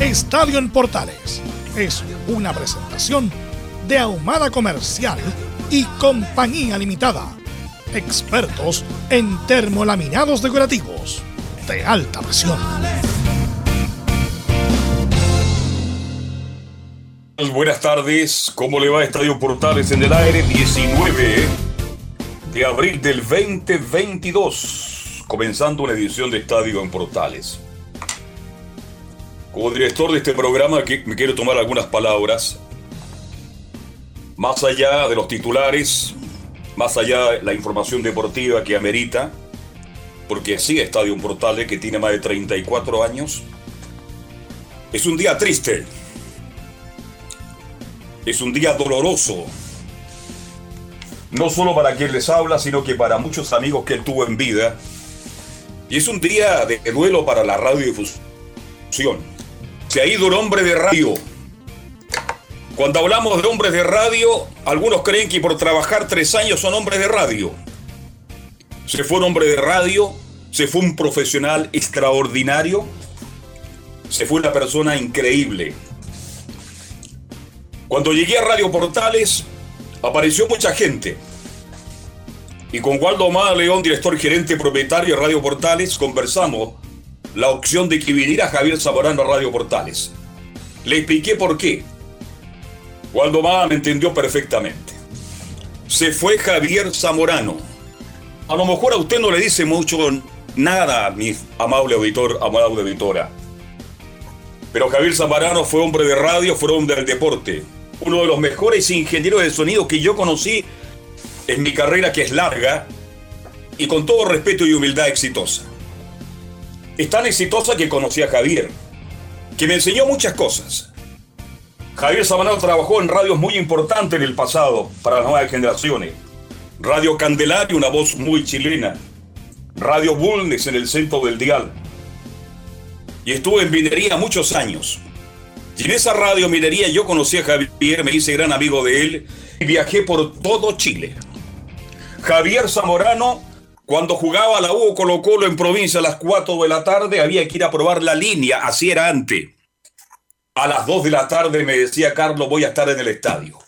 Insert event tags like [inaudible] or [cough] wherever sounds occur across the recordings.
Estadio en Portales es una presentación de Ahumada Comercial y Compañía Limitada. Expertos en termolaminados decorativos de alta presión. Buenas tardes, ¿cómo le va Estadio Portales en el aire? 19 de abril del 2022, comenzando una edición de Estadio en Portales. Como director de este programa me quiero tomar algunas palabras. Más allá de los titulares, más allá de la información deportiva que amerita, porque sí, Estadio Portales, que tiene más de 34 años, es un día triste. Es un día doloroso. No solo para quien les habla, sino que para muchos amigos que él tuvo en vida. Y es un día de duelo para la radiodifusión se ha ido un hombre de radio. Cuando hablamos de hombres de radio, algunos creen que por trabajar tres años son hombres de radio. Se fue un hombre de radio, se fue un profesional extraordinario, se fue una persona increíble. Cuando llegué a Radio Portales, apareció mucha gente. Y con Waldo Amada León, director gerente propietario de Radio Portales, conversamos la opción de que viniera Javier Zamorano a Radio Portales. Le expliqué por qué. Waldo me entendió perfectamente. Se fue Javier Zamorano. A lo mejor a usted no le dice mucho nada, mi amable auditor, amable auditora. Pero Javier Zamorano fue hombre de radio, fue hombre del deporte. Uno de los mejores ingenieros de sonido que yo conocí en mi carrera, que es larga y con todo respeto y humildad exitosa es tan exitosa que conocí a Javier, que me enseñó muchas cosas. Javier Sabanao trabajó en radios muy importantes en el pasado para las nuevas generaciones. Radio Candelario, una voz muy chilena. Radio Bulnes en el centro del dial. Y estuve en minería muchos años. Y en esa radio minería yo conocí a Javier, me hice gran amigo de él y viajé por todo Chile. Javier Zamorano cuando jugaba la U Colo Colo en provincia a las 4 de la tarde, había que ir a probar la línea, así era antes. A las 2 de la tarde me decía Carlos, voy a estar en el estadio.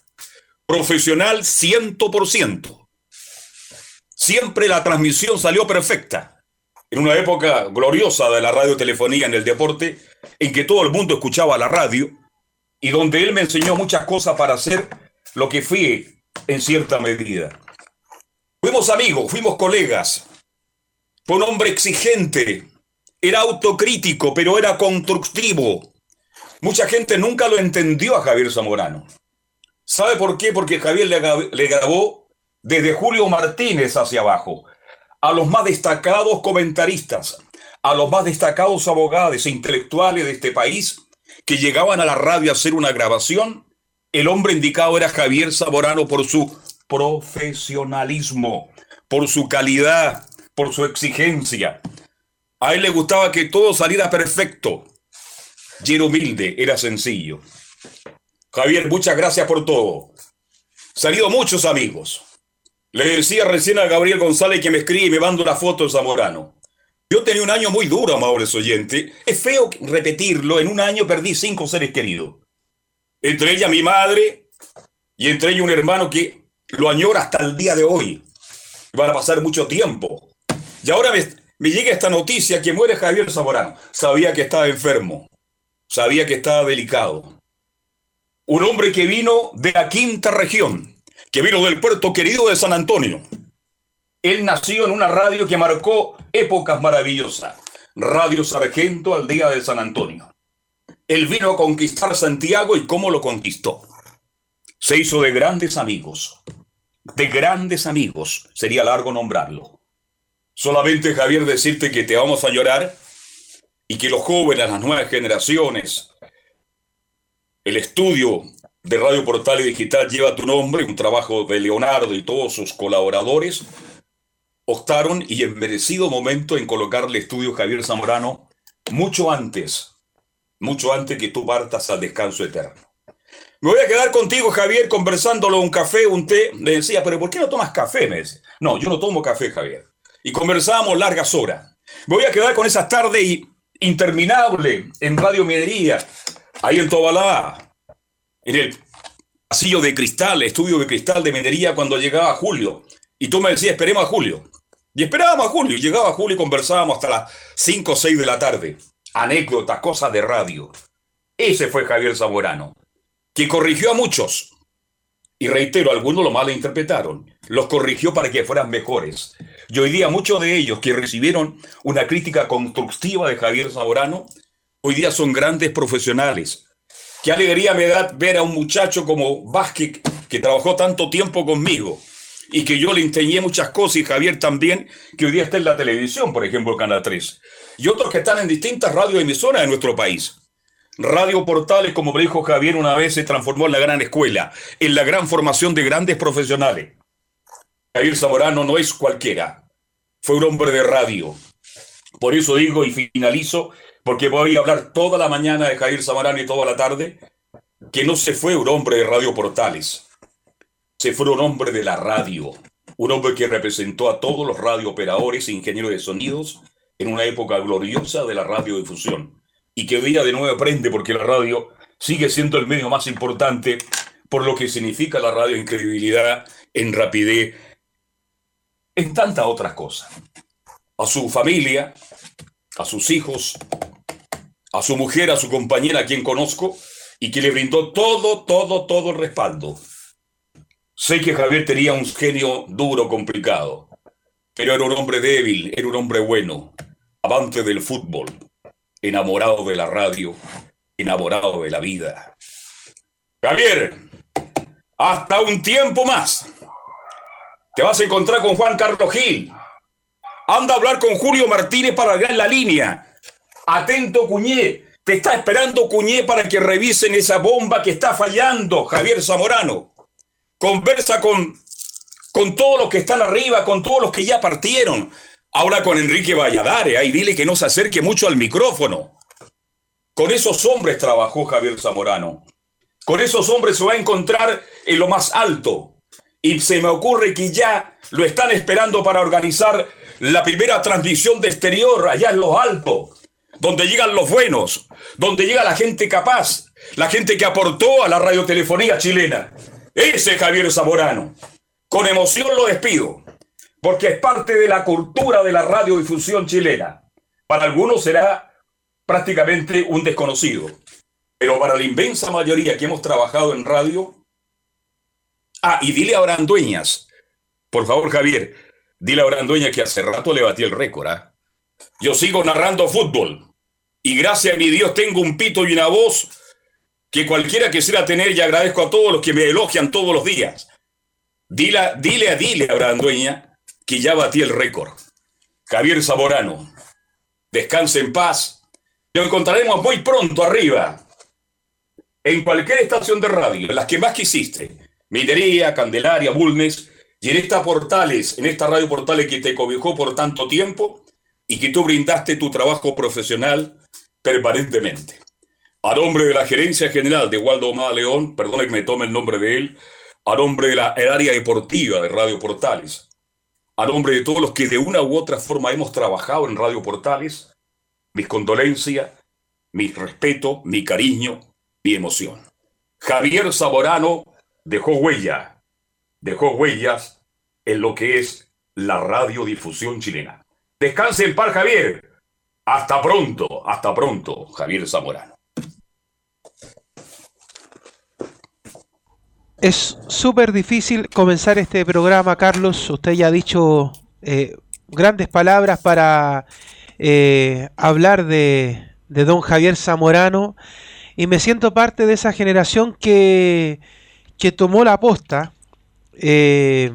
Profesional 100%. Siempre la transmisión salió perfecta. En una época gloriosa de la radiotelefonía en el deporte, en que todo el mundo escuchaba la radio y donde él me enseñó muchas cosas para hacer lo que fui en cierta medida. Fuimos amigos, fuimos colegas. Fue un hombre exigente, era autocrítico, pero era constructivo. Mucha gente nunca lo entendió a Javier Zamorano. ¿Sabe por qué? Porque Javier le, grabó desde Julio Martínez hacia abajo a los más destacados comentaristas, a los más destacados abogados e intelectuales de este país que llegaban a la radio a hacer una grabación. El hombre indicado era Javier Zamorano por su profesionalismo, por su calidad, por su exigencia. A él le gustaba que todo saliera perfecto. Y era humilde, era sencillo. Javier, muchas gracias por todo. Salido muchos amigos. Le decía recién a Gabriel González que me escribe y me manda una foto de Zamorano. Yo tenía un año muy duro, amables oyentes. Es feo repetirlo. En un año perdí cinco seres queridos. Entre ella mi madre y entre ella un hermano que lo añora hasta el día de hoy. Van a pasar mucho tiempo. Y ahora me, llega esta noticia que muere Javier Zamorano. Sabía que estaba enfermo, sabía que estaba delicado. Un hombre que vino de la quinta región, que vino del puerto querido de San Antonio. Él nació en una radio que marcó épocas maravillosas. Radio Sargento al día de San Antonio. Él vino a conquistar Santiago y cómo lo conquistó. Se hizo de grandes amigos. De grandes amigos. Sería largo nombrarlo. Solamente, Javier, decirte que te vamos a llorar y que los jóvenes, las nuevas generaciones, el estudio de Radio Portal y Digital lleva tu nombre, un trabajo de Leonardo y todos sus colaboradores, optaron y en merecido momento en colocarle estudio Javier Zamorano mucho antes, mucho antes que tú partas al descanso eterno. Me voy a quedar contigo, Javier, conversándolo un café, un té. Le decía, pero ¿por qué no tomas café? Me decía. No, yo no tomo café, Javier. Y conversábamos largas horas. Me voy a quedar con esa tarde interminable en Radio Minería, ahí en Tobalá, en el pasillo de cristal, estudio de cristal de minería cuando llegaba Julio. Y tú me decías, esperemos a Julio. Y esperábamos a Julio. Llegaba Julio y conversábamos hasta las 5 o 6 de la tarde. Anécdotas, cosas de radio. Ese fue Javier Zamorano, que corrigió a muchos. Y reitero, algunos lo malinterpretaron. Los corrigió para que fueran mejores. Y hoy día muchos de ellos que recibieron una crítica constructiva de Javier Zamorano, hoy día son grandes profesionales. Qué alegría me da ver a un muchacho como Vázquez, que trabajó tanto tiempo conmigo, y que yo le enseñé muchas cosas y Javier también, que hoy día está en la televisión, por ejemplo, Canal 3, y otros que están en distintas radioemisoras de nuestro país. Radio Portales, como me dijo Javier una vez, se transformó en la gran escuela, en la gran formación de grandes profesionales. Javier Zamorano no es cualquiera, fue un hombre de radio. Por eso digo y finalizo, porque voy a hablar toda la mañana de Javier Zamorano y toda la tarde, que no se fue un hombre de Radio Portales se fue un hombre de la radio, un hombre que representó a todos los radiooperadores e ingenieros de sonidos en una época gloriosa de la radiodifusión y que hoy día de nuevo aprende porque la radio sigue siendo el medio más importante por lo que significa la radio en credibilidad, en rapidez, en tantas otras cosas. A su familia, a sus hijos, a su mujer, a su compañera, a quien conozco, y que le brindó todo, todo, todo el respaldo Sé que Javier tenía un genio duro, complicado, pero era un hombre débil, era un hombre bueno, amante del fútbol, enamorado de la radio, enamorado de la vida. Javier, hasta un tiempo más. Te vas a encontrar con Juan Carlos Gil. Anda a hablar con Julio Martínez para en la línea. Atento, Cuñé. Te está esperando Cuñé para que revisen esa bomba que está fallando, Javier Zamorano conversa con, con todos los que están arriba, con todos los que ya partieron. Habla con Enrique Valladares, ahí dile que no se acerque mucho al micrófono. Con esos hombres trabajó Javier Zamorano. Con esos hombres se va a encontrar en lo más alto. Y se me ocurre que ya lo están esperando para organizar la primera transmisión de exterior allá en los altos, donde llegan los buenos, donde llega la gente capaz, la gente que aportó a la radiotelefonía chilena. Ese Javier Zamorano. Con emoción lo despido, porque es parte de la cultura de la radiodifusión chilena. Para algunos será prácticamente un desconocido, pero para la inmensa mayoría que hemos trabajado en radio... Ah, y dile a Brandueñas, por favor Javier, dile a Brandueñas que hace rato le batí el récord. ¿ah? Yo sigo narrando fútbol y gracias a mi Dios tengo un pito y una voz que cualquiera quisiera tener y agradezco a todos los que me elogian todos los días. Dile, dile a Dile a Brandueña que ya batí el récord. Javier Zamorano, descanse en paz. Lo encontraremos muy pronto arriba, en cualquier estación de radio, las que más quisiste. Minería, Candelaria, Bulnes, y en estas portales, en esta radio portales que te cobijó por tanto tiempo y que tú brindaste tu trabajo profesional permanentemente a nombre de la gerencia general de Waldo Omada León, perdone que me tome el nombre de él, a nombre de la área deportiva de Radio Portales, a nombre de todos los que de una u otra forma hemos trabajado en Radio Portales, mis condolencias, mi respeto, mi cariño, mi emoción. Javier Zamorano dejó huella, dejó huellas en lo que es la radiodifusión chilena. Descanse en par, Javier. Hasta pronto, hasta pronto, Javier Zamorano. Es súper difícil comenzar este programa, Carlos. Usted ya ha dicho eh, grandes palabras para eh, hablar de, de, don Javier Zamorano y me siento parte de esa generación que, que tomó la posta eh,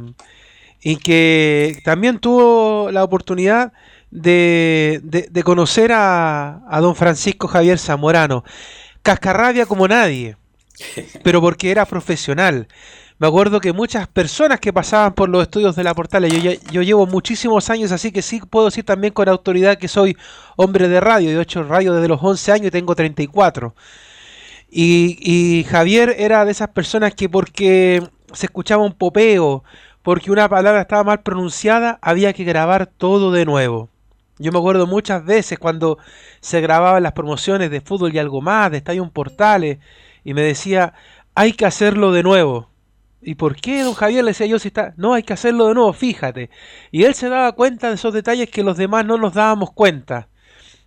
y que también tuvo la oportunidad de, de, conocer a, a, don Francisco Javier Zamorano. Cascarrabia como nadie, [laughs] pero porque era profesional. Me acuerdo que muchas personas que pasaban por los estudios de la Portales, yo, yo llevo muchísimos años, así que sí puedo decir también con autoridad que soy hombre de radio. Yo he hecho radio desde los 11 años y tengo 34. Y, y Javier era de esas personas que porque se escuchaba un popeo, porque una palabra estaba mal pronunciada, había que grabar todo de nuevo. Yo me acuerdo muchas veces cuando se grababan las promociones de fútbol y algo más, de Estadio Portales, y me decía, hay que hacerlo de nuevo. ¿Y por qué, don Javier? Le decía yo, si está, no, hay que hacerlo de nuevo, fíjate. Y él se daba cuenta de esos detalles que los demás no nos dábamos cuenta.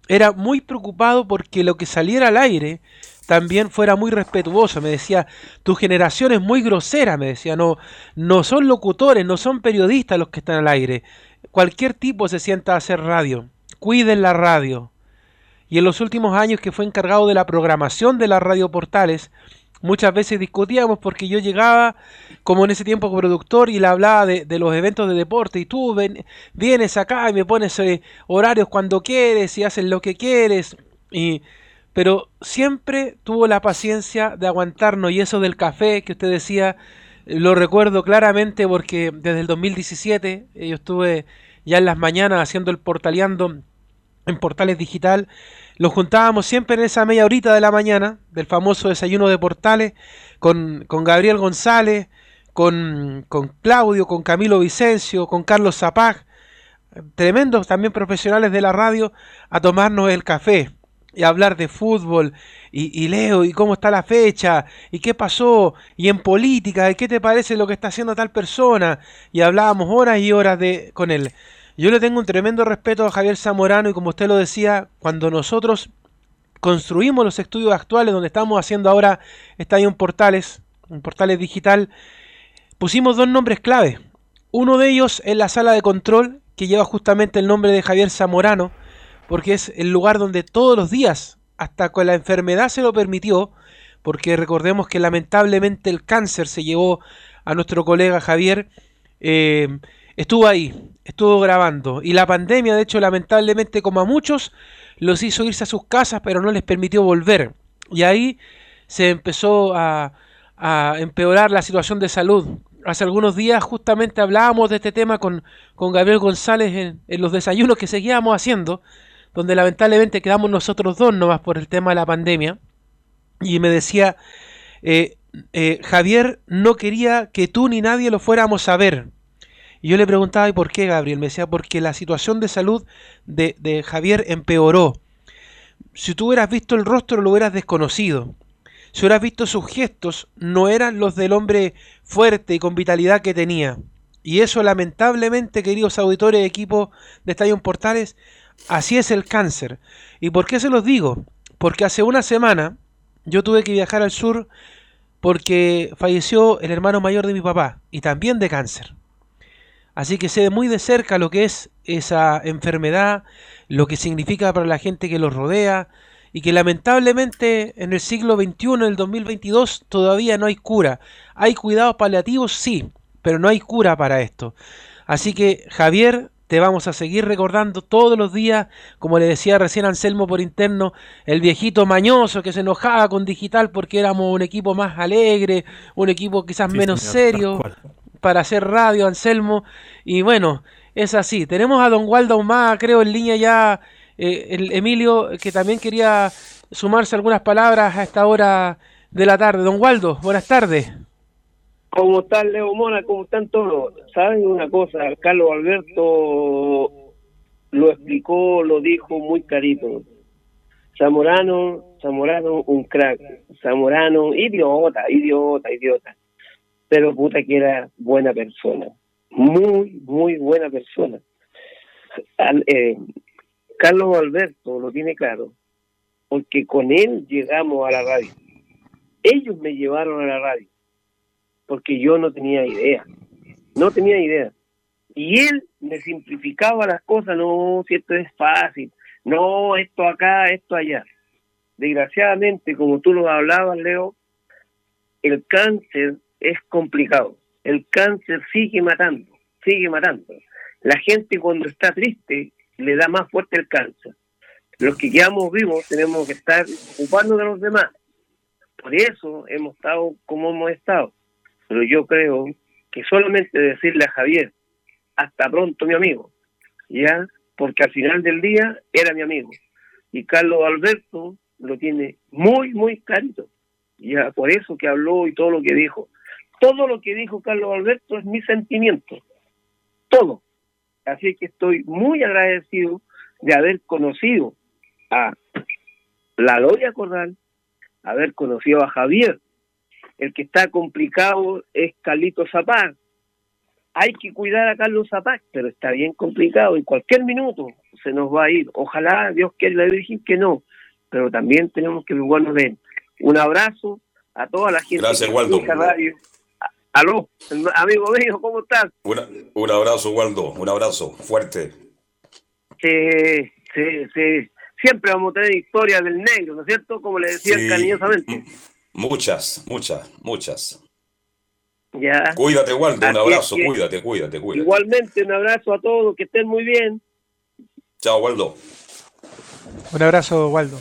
Era muy preocupado porque lo que saliera al aire también fuera muy respetuoso. Me decía, tu generación es muy grosera, me decía, no, no son locutores, no son periodistas los que están al aire. Cualquier tipo se sienta a hacer radio. Cuiden la radio. Y en los últimos años que fue encargado de la programación de las radioportales, muchas veces discutíamos porque yo llegaba como en ese tiempo productor y le hablaba de, los eventos de deporte y tú vienes acá y me pones eh, horarios cuando quieres y haces lo que quieres. Y pero siempre tuvo la paciencia de aguantarnos y eso del café que usted decía, lo recuerdo claramente porque desde el 2017 yo estuve ya en las mañanas haciendo el portaleando en Portales Digital, lo juntábamos siempre en esa media horita de la mañana del famoso desayuno de Portales con, con Gabriel González, con, con Claudio, con Camilo Vicencio, con Carlos Zapag, tremendos también profesionales de la radio, a tomarnos el café y hablar de fútbol y, leo y cómo está la fecha y qué pasó y en política y qué te parece lo que está haciendo tal persona y hablábamos horas y horas de con él. Yo le tengo un tremendo respeto a Javier Zamorano y como usted lo decía, cuando nosotros construimos los estudios actuales donde estamos haciendo ahora Estadio Portales, un Portales Digital, pusimos dos nombres clave. Uno de ellos es la sala de control que lleva justamente el nombre de Javier Zamorano porque es el lugar donde todos los días, hasta con la enfermedad se lo permitió, porque recordemos que lamentablemente el cáncer se llevó a nuestro colega Javier, eh, estuvo ahí, estuvo grabando. Y la pandemia, de hecho, lamentablemente, como a muchos, los hizo irse a sus casas, pero no les permitió volver. Y ahí se empezó a, empeorar la situación de salud. Hace algunos días justamente hablábamos de este tema con, con Gabriel González en, en los desayunos que seguíamos haciendo donde lamentablemente quedamos nosotros dos nomás por el tema de la pandemia. Y me decía, eh, eh, Javier no quería que tú ni nadie lo fuéramos a ver. Y yo le preguntaba, ¿y por qué, Gabriel? Me decía, porque la situación de salud de, Javier empeoró. Si tú hubieras visto el rostro, lo hubieras desconocido. Si hubieras visto sus gestos, no eran los del hombre fuerte y con vitalidad que tenía. Y eso lamentablemente, queridos auditores de equipo de Estadio Portales, Así es el cáncer. ¿Y por qué se los digo? Porque hace una semana yo tuve que viajar al sur porque falleció el hermano mayor de mi papá y también de cáncer. Así que sé muy de cerca lo que es esa enfermedad, lo que significa para la gente que los rodea y que lamentablemente en el siglo XXI, en el 2022, todavía no hay cura. Hay cuidados paliativos, sí, pero no hay cura para esto. Así que Javier, te vamos a seguir recordando todos los días, como le decía recién Anselmo por interno, el viejito mañoso que se enojaba con digital porque éramos un equipo más alegre, un equipo quizás menos serio para hacer radio, Anselmo. Y bueno, es así. Tenemos a don Waldo más, creo, en línea ya, eh, el Emilio, que también quería sumarse algunas palabras a esta hora de la tarde. Don Waldo, buenas tardes. ¿Cómo está Leo Mona? ¿Cómo están todos? ¿Saben una cosa? Carlos Alberto lo explicó, lo dijo muy carito. Zamorano, Zamorano, un crack. Zamorano, idiota, idiota, idiota. Pero puta que era buena persona. Muy, muy buena persona. eh, Carlos Alberto lo tiene claro, porque con él llegamos a la radio. Ellos me llevaron a la radio, porque yo no tenía idea, no tenía idea. Y él me simplificaba las cosas, no, si esto es fácil, no, esto acá, esto allá. Desgraciadamente, como tú lo hablabas, Leo, el cáncer es complicado. El cáncer sigue matando, sigue matando. La gente cuando está triste le da más fuerte el cáncer. Los que quedamos vivos tenemos que estar ocupando de los demás. Por eso hemos estado como hemos estado. Pero yo creo que solamente decirle a Javier, hasta pronto mi amigo, ya, porque al final del día era mi amigo. Y Carlos Alberto lo tiene muy, muy clarito. Ya, por eso que habló y todo lo que dijo. Todo lo que dijo Carlos Alberto es mi sentimiento. Todo. Así que estoy muy agradecido de haber conocido a la Loria Corral, haber conocido a Javier. El que está complicado es Carlito Zapar. Hay que cuidar a Carlos Zapar, pero está bien complicado. En cualquier minuto se nos va a ir. Ojalá Dios quiera la Virgen que no, pero también tenemos que jugarnos de Un abrazo a toda la gente Gracias, Waldo. radio. Aló, amigo mío, ¿cómo estás? un abrazo, Waldo, un abrazo fuerte. Sí, sí, sí. Siempre vamos a tener historias del negro, ¿no es cierto? Como le decía cariñosamente. Muchas, muchas, muchas. Ya. Cuídate, Waldo, un abrazo, cuídate, cuídate, cuídate. Igualmente, un abrazo a todos, que estén muy bien. Chao, Waldo. Un abrazo, Waldo.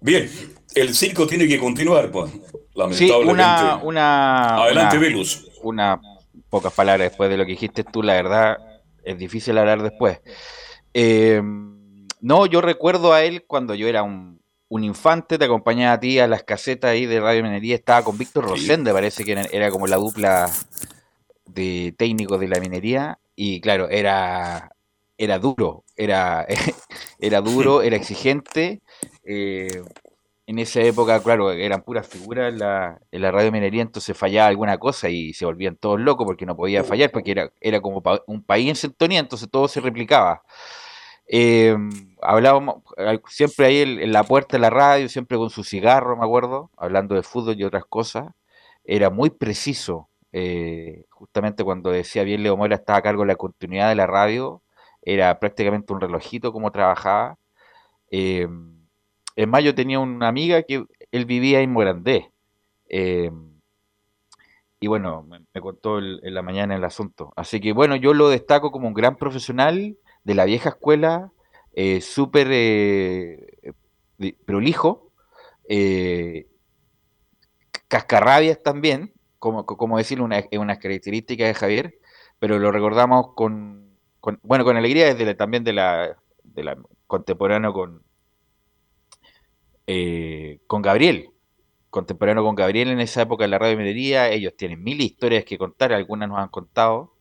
Bien, el circo tiene que continuar, pues. Sí, una, una, Adelante, Velus. Una, pocas palabras después de lo que dijiste tú, la verdad, es difícil hablar después. Eh, no, yo recuerdo a él cuando yo era un, infante, te acompañaba a ti a las casetas ahí de Radio Minería, estaba con Víctor Rosende, parece que era, como la dupla de técnicos de la minería, y claro, era, era duro, era, [laughs] era duro, [laughs] era exigente. Eh, en esa época, claro, eran puras figuras en la, la radio minería, entonces fallaba alguna cosa y se volvían todos locos porque no podía fallar, porque era, era como un país en sintonía, entonces todo se replicaba. Eh, hablábamos siempre ahí en, la puerta de la radio, siempre con su cigarro, me acuerdo, hablando de fútbol y otras cosas. Era muy preciso, eh, justamente cuando decía bien Leo Mora estaba a cargo de la continuidad de la radio, era prácticamente un relojito como trabajaba. Eh, en mayo tenía una amiga que él vivía en Morandé. Eh, y bueno, me, contó en la mañana el asunto. Así que bueno, yo lo destaco como un gran profesional de la vieja escuela, eh, súper eh, prolijo, cascarrabias también, como, como decirlo, una, una característica de Javier, pero lo recordamos con, bueno, con alegría desde también de la, de la contemporáneo con, eh, con Gabriel, contemporáneo con Gabriel en esa época en la radio minería. Ellos tienen mil historias que contar, algunas nos han contado.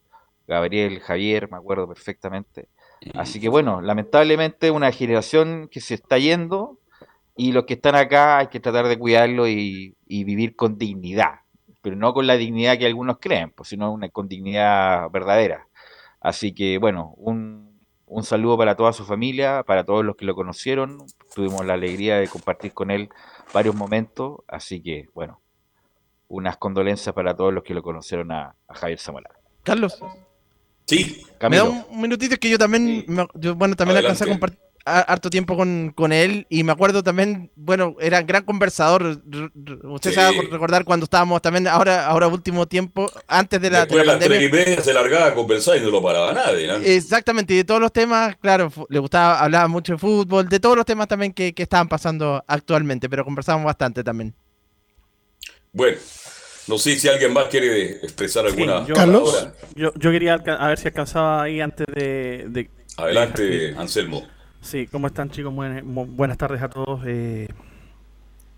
Gabriel, Javier, me acuerdo perfectamente. Así que bueno, lamentablemente una generación que se está yendo y los que están acá hay que tratar de cuidarlo y, vivir con dignidad, pero no con la dignidad que algunos creen, pues, sino una, con dignidad verdadera. Así que bueno, un, un saludo para toda su familia, para todos los que lo conocieron. Tuvimos la alegría de compartir con él varios momentos, así que bueno, unas condolencias para todos los que lo conocieron a, Javier Zamora. Carlos. Sí. Me da un minutito que yo también, yo, bueno, también alcancé a compartir harto tiempo con, con, él y me acuerdo también, bueno, era gran conversador. Usted va a recordar cuando estábamos también, ahora ahora último tiempo, antes de la, Después de la pandemia. se largaba a conversar y no lo paraba nadie. Exactamente, y de todos los temas, claro, le gustaba, hablaba mucho de fútbol, de todos los temas también que, que estaban pasando actualmente, pero conversábamos bastante también. Bueno. No sé si alguien más quiere expresar alguna. yo, Carlos. Yo, yo, quería a ver si alcanzaba ahí antes de. de Adelante, Anselmo. Sí, ¿cómo están chicos? Buenas, tardes a todos. Eh,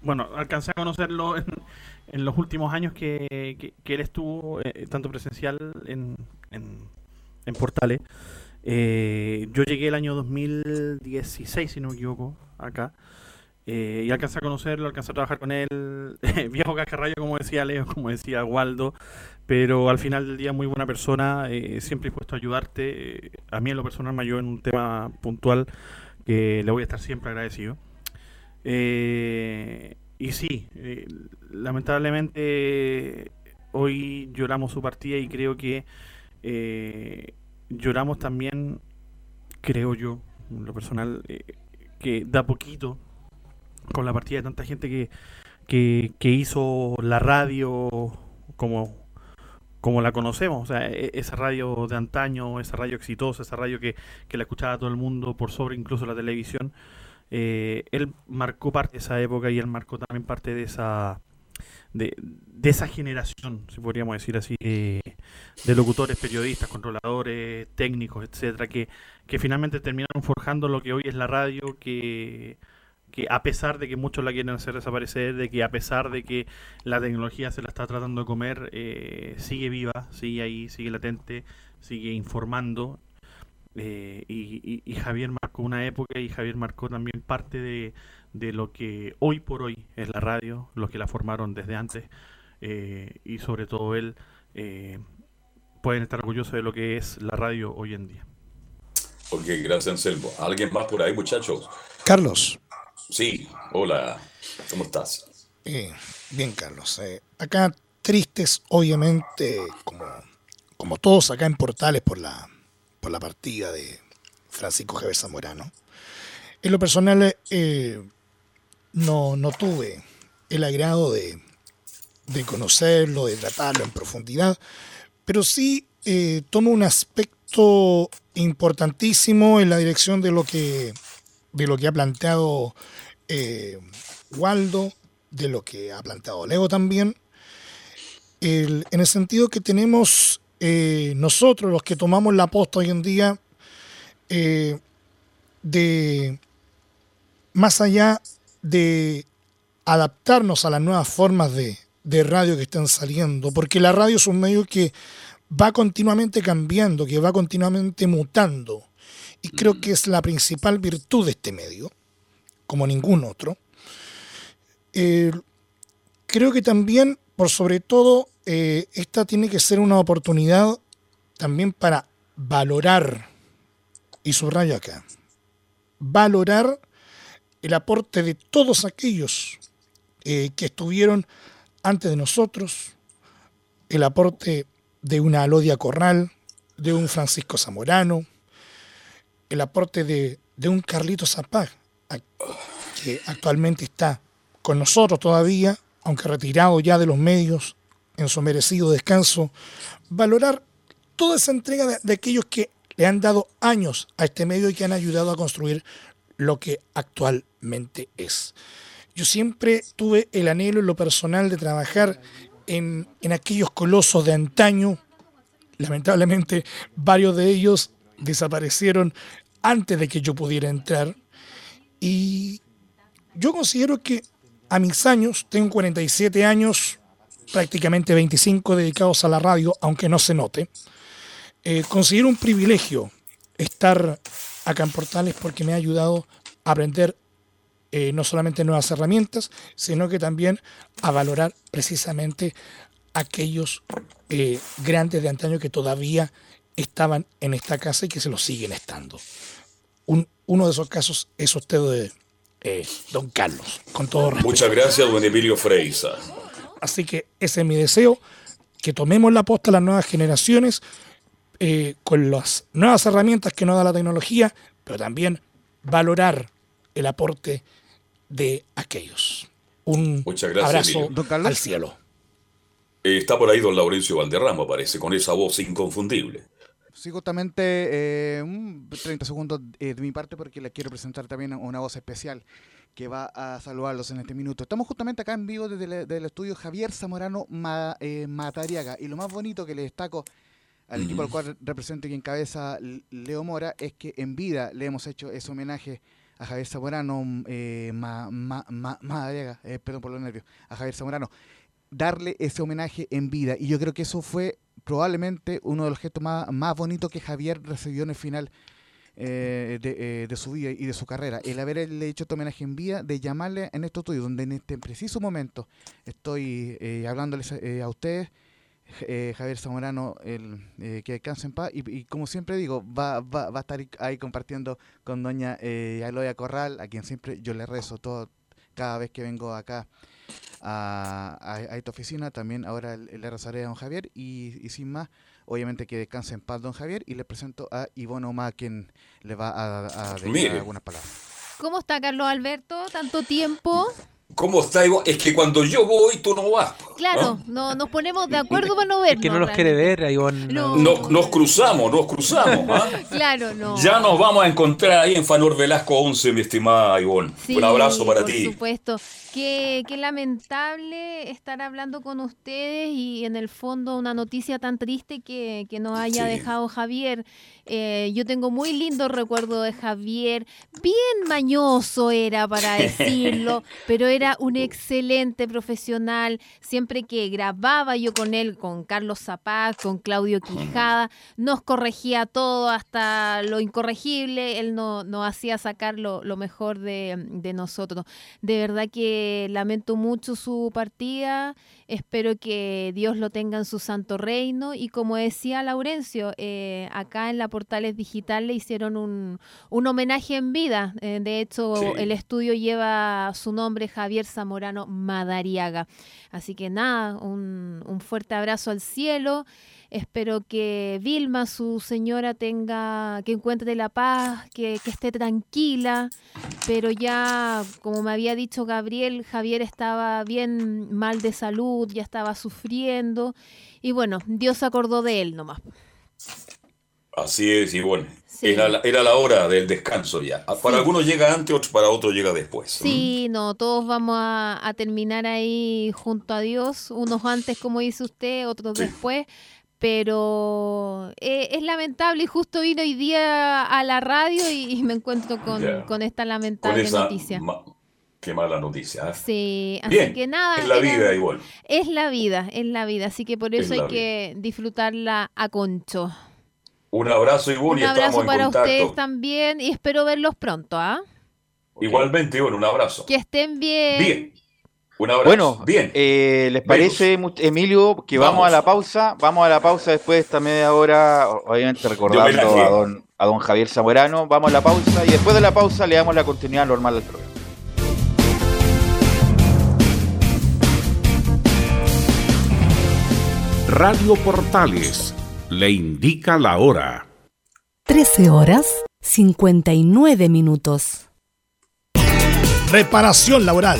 bueno, alcancé a conocerlo en, los últimos años que, él estuvo, eh, tanto presencial en, en, Portales. Eh, yo llegué el año 2016, si no me equivoco, acá. y alcancé a conocerlo, alcancé a trabajar con él, [laughs] viejo cascarrayo como decía Leo, como decía Waldo, pero al final del día muy buena persona, eh, siempre dispuesto a ayudarte. a mí en lo personal me ayudó en un tema puntual que le voy a estar siempre agradecido. y sí, lamentablemente hoy lloramos su partida y creo que lloramos también, creo yo, en lo personal, que da poquito con la partida de tanta gente que, que, hizo la radio como, como la conocemos, o sea, e, esa radio de antaño, esa radio exitosa, esa radio que, que la escuchaba todo el mundo por sobre incluso la televisión, eh, él marcó parte de esa época y él marcó también parte de esa de, de esa generación, si podríamos decir así, eh, de locutores, periodistas, controladores, técnicos, etcétera, que, que finalmente terminaron forjando lo que hoy es la radio, que que a pesar de que muchos la quieren hacer desaparecer, de que a pesar de que la tecnología se la está tratando de comer, eh, sigue viva, sigue ahí, sigue latente, sigue informando. Eh, y, Javier marcó una época y Javier marcó también parte de, de, lo que hoy por hoy es la radio, los que la formaron desde antes eh, y sobre todo él pueden estar orgullosos de lo que es la radio hoy en día. Ok, gracias Anselmo. ¿Alguien más por ahí muchachos? Carlos. Sí, hola, ¿cómo estás? bien, Carlos. Eh, acá tristes, obviamente, como, como todos acá en Portales por la, por la partida de Francisco Javier Zamorano. En lo personal, eh, no, no tuve el agrado de, de, conocerlo, de tratarlo en profundidad, pero sí eh, tomo un aspecto importantísimo en la dirección de lo que de lo que ha planteado eh, Waldo, de lo que ha planteado Leo también, en el sentido que tenemos eh, nosotros, los que tomamos la posta hoy en día, eh, de más allá de adaptarnos a las nuevas formas de, de radio que están saliendo, porque la radio es un medio que va continuamente cambiando, que va continuamente mutando. Y creo que es la principal virtud de este medio, como ningún otro. Eh, creo que también, por sobre todo, eh, esta tiene que ser una oportunidad también para valorar, y subrayo acá, valorar el aporte de todos aquellos eh, que estuvieron antes de nosotros, el aporte de una Alodia Corral, de un Francisco Zamorano, el aporte de, un Carlito Zapag, que actualmente está con nosotros todavía, aunque retirado ya de los medios en su merecido descanso, valorar toda esa entrega de, aquellos que le han dado años a este medio y que han ayudado a construir lo que actualmente es. Yo siempre tuve el anhelo en lo personal de trabajar en, en aquellos colosos de antaño. Lamentablemente, varios de ellos desaparecieron antes de que yo pudiera entrar. Y yo considero que a mis años, tengo 47 años, prácticamente 25 dedicados a la radio, aunque no se note, eh, considero un privilegio estar acá en Portales porque me ha ayudado a aprender eh, no solamente nuevas herramientas, sino que también a valorar precisamente aquellos eh, grandes de antaño que todavía estaban en esta casa y que se lo siguen estando. uno de esos casos es usted, de, eh, don Carlos, con todo respeto. Muchas gracias, don Emilio Freisa. Así que ese es mi deseo, que tomemos la posta a las nuevas generaciones eh, con las nuevas herramientas que nos da la tecnología, pero también valorar el aporte de aquellos. Un Muchas gracias, abrazo al cielo. Eh, está por ahí don Laurencio Valderrama, parece, con esa voz inconfundible. Sí, justamente eh, un 30 segundos eh, de mi parte porque le quiero presentar también una voz especial que va a saludarlos en este minuto. Estamos justamente acá en vivo desde el, estudio Javier Zamorano eh, Matariaga. Y lo más bonito que le destaco al equipo al cual representa y encabeza Leo Mora es que en vida le hemos hecho ese homenaje a Javier Zamorano eh, Matariaga, perdón por los nervios, a Javier Zamorano, darle ese homenaje en vida. Y yo creo que eso fue probablemente uno de los gestos más, bonitos que Javier recibió en el final eh, de, de, su vida y de su carrera. El haberle hecho este homenaje en vía, de llamarle en estos estudios, donde en este preciso momento estoy hablándoles a ustedes eh, Javier Zamorano, el, eh, que descanse en paz. Y, como siempre digo, va, va, va, a estar ahí compartiendo con doña eh, Aloya Corral, a quien siempre yo le rezo todo, cada vez que vengo acá a, esta oficina. También ahora le rezaré a don Javier. Y, sin más, obviamente que descanse en paz don Javier. Y le presento a Ivonne Oma, quien le va a, a decir algunas palabras. ¿Cómo está Carlos Alberto? ¿Tanto tiempo? ¿Cómo está? Es que cuando yo voy, tú no vas. Claro, no, nos ponemos de acuerdo para no vernos. que no nos quiere ver, No. Nos, cruzamos, nos cruzamos. ¿ah? [laughs] claro, no. Ya nos vamos a encontrar ahí en Fanor Velasco 11, mi estimada Ivonne. Un abrazo para ti. Por supuesto. Qué, qué, lamentable estar hablando con ustedes y en el fondo una noticia tan triste que, que nos haya dejado Javier. Eh, yo tengo muy lindo recuerdo de Javier, bien mañoso era para decirlo, [laughs] pero era un excelente profesional. Siempre que grababa yo con él, con Carlos Zapaz, con Claudio Quijada, nos corregía todo hasta lo incorregible, él nos no hacía sacar lo, lo mejor de, de nosotros. De verdad que lamento mucho su partida, espero que Dios lo tenga en su santo reino y como decía Laurencio, eh, acá en la Portales Digital le hicieron un, homenaje en vida, eh, de hecho el estudio lleva su nombre Javier Zamorano Madariaga, así que nada, un, un fuerte abrazo al cielo. Espero que Vilma, su señora, tenga, que encuentre la paz, que, esté tranquila. Pero ya, como me había dicho Gabriel, Javier estaba bien mal de salud, ya estaba sufriendo. Y bueno, Dios acordó de él nomás. Así es, y bueno, era, la, hora del descanso ya. Para algunos llega antes, para otros llega después. Sí, no, todos vamos a, terminar ahí junto a Dios, unos antes, como dice usted, otros después pero eh, es lamentable y justo vino hoy día a la radio y, me encuentro con, esta lamentable noticia. qué mala noticia. ¿eh? Sí, así que nada. Es la vida igual. Es la vida, es la vida, así que por eso hay que disfrutarla a concho. Un abrazo igual Un abrazo para ustedes también y espero verlos pronto, ¿ah? Igualmente, bueno, un abrazo. Que estén bien. Bien. Bueno, bien. Eh, ¿Les parece, Emilio, que vamos. a la pausa? Vamos a la pausa después de esta media hora, obviamente recordando a don, a don Javier Zamorano. Vamos a la pausa y después de la pausa le damos la continuidad normal del programa. Radio Portales le indica la hora. 13 horas 59 minutos. Reparación laboral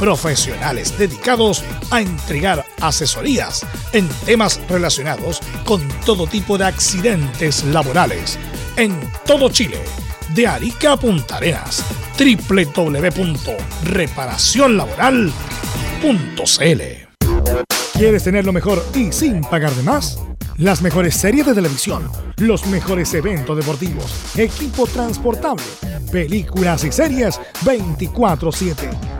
profesionales dedicados a entregar asesorías en temas relacionados con todo tipo de accidentes laborales en todo Chile, de Arica a Punta Arenas, www.reparacionlaboral.cl. ¿Quieres tener lo mejor y sin pagar de más? Las mejores series de televisión, los mejores eventos deportivos, equipo transportable, películas y series 24/7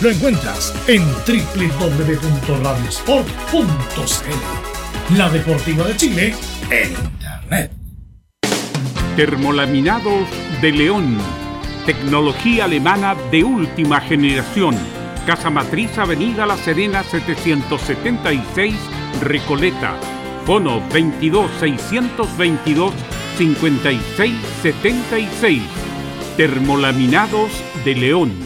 lo encuentras en www.radiosport.cl. La Deportiva de Chile en Internet. Termolaminados de León. Tecnología alemana de última generación. Casa Matriz, Avenida La Serena, 776, Recoleta. Fono 22 622 5676. Termolaminados de León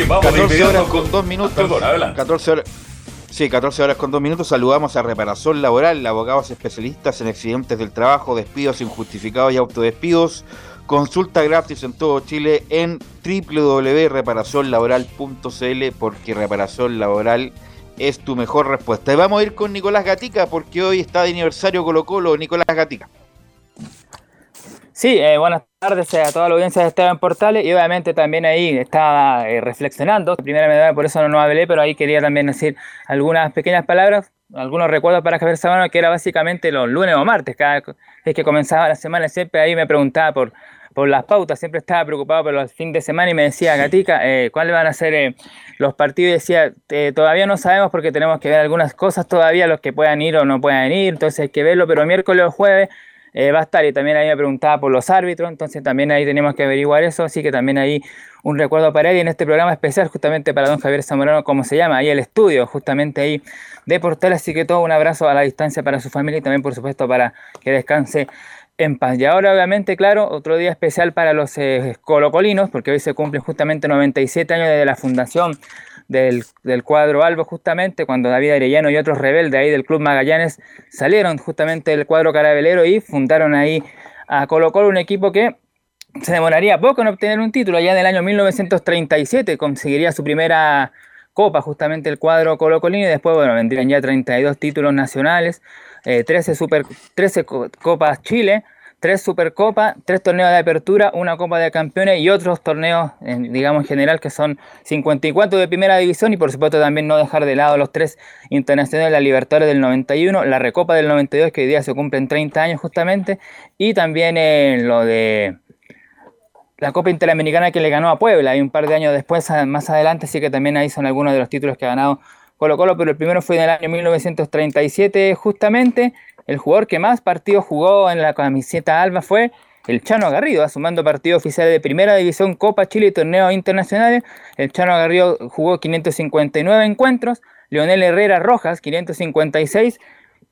Bien, vamos de 14 inmediato horas con 2 minutos. Perdón, adelante. 14 horas. Sí, 14 horas con 2 minutos. Saludamos a Reparación Laboral, abogados especialistas en accidentes del trabajo, despidos injustificados y autodespidos. Consulta gratis en todo Chile en www.reparacionlaboral.cl porque reparación laboral es tu mejor respuesta. Y vamos a ir con Nicolás Gatica porque hoy está de aniversario Colo Colo. Nicolás Gatica. Sí, eh, buenas tardes a toda la audiencia de Esteban Portales y obviamente también ahí estaba eh, reflexionando, primera medalla por eso no, no hablé, pero ahí quería también decir algunas pequeñas palabras, algunos recuerdos para Javier Zamorano que era básicamente los lunes o martes, cada vez que comenzaba la semana siempre ahí me preguntaba por, por las pautas, siempre estaba preocupado por los fines de semana y me decía, Gatica, eh, ¿cuáles van a ser eh, los partidos? Y decía, eh, todavía no sabemos porque tenemos que ver algunas cosas todavía, los que puedan ir o no puedan ir, entonces hay que verlo, pero miércoles o jueves eh, va a estar. Y también ahí me preguntaba por los árbitros, entonces también ahí tenemos que averiguar eso, así que también ahí un recuerdo para él y en este programa especial justamente para don Javier Zamorano, como se llama, ahí el estudio, justamente ahí de Portal, así que todo un abrazo a la distancia para su familia y también por supuesto para que descanse en paz. Y ahora obviamente, claro, otro día especial para los eh, colocolinos, porque hoy se cumplen justamente 97 años desde la fundación del, del, cuadro Albo justamente, cuando David Arellano y otros rebeldes ahí del Club Magallanes salieron justamente del cuadro carabelero y fundaron ahí a Colo Colo, un equipo que se demoraría poco en obtener un título, ya en el año 1937 conseguiría su primera copa justamente el cuadro Colo Colino y después, bueno, vendrían ya 32 títulos nacionales, eh, 13, super, 13 copas Chile, tres Supercopas, tres torneos de apertura, una Copa de Campeones y otros torneos, digamos en general, que son 54 de primera división y por supuesto también no dejar de lado los tres internacionales, la Libertadores del 91, la Recopa del 92, que hoy día se cumplen 30 años justamente, y también eh, lo de la Copa Interamericana que le ganó a Puebla y un par de años después, más adelante, sí que también ahí son algunos de los títulos que ha ganado Colo Colo, pero el primero fue en el año 1937 justamente. El jugador que más partidos jugó en la camiseta alba fue el Chano Garrido, sumando partidos oficiales de Primera División, Copa Chile y torneos internacionales. El Chano Garrido jugó 559 encuentros, Leonel Herrera Rojas 556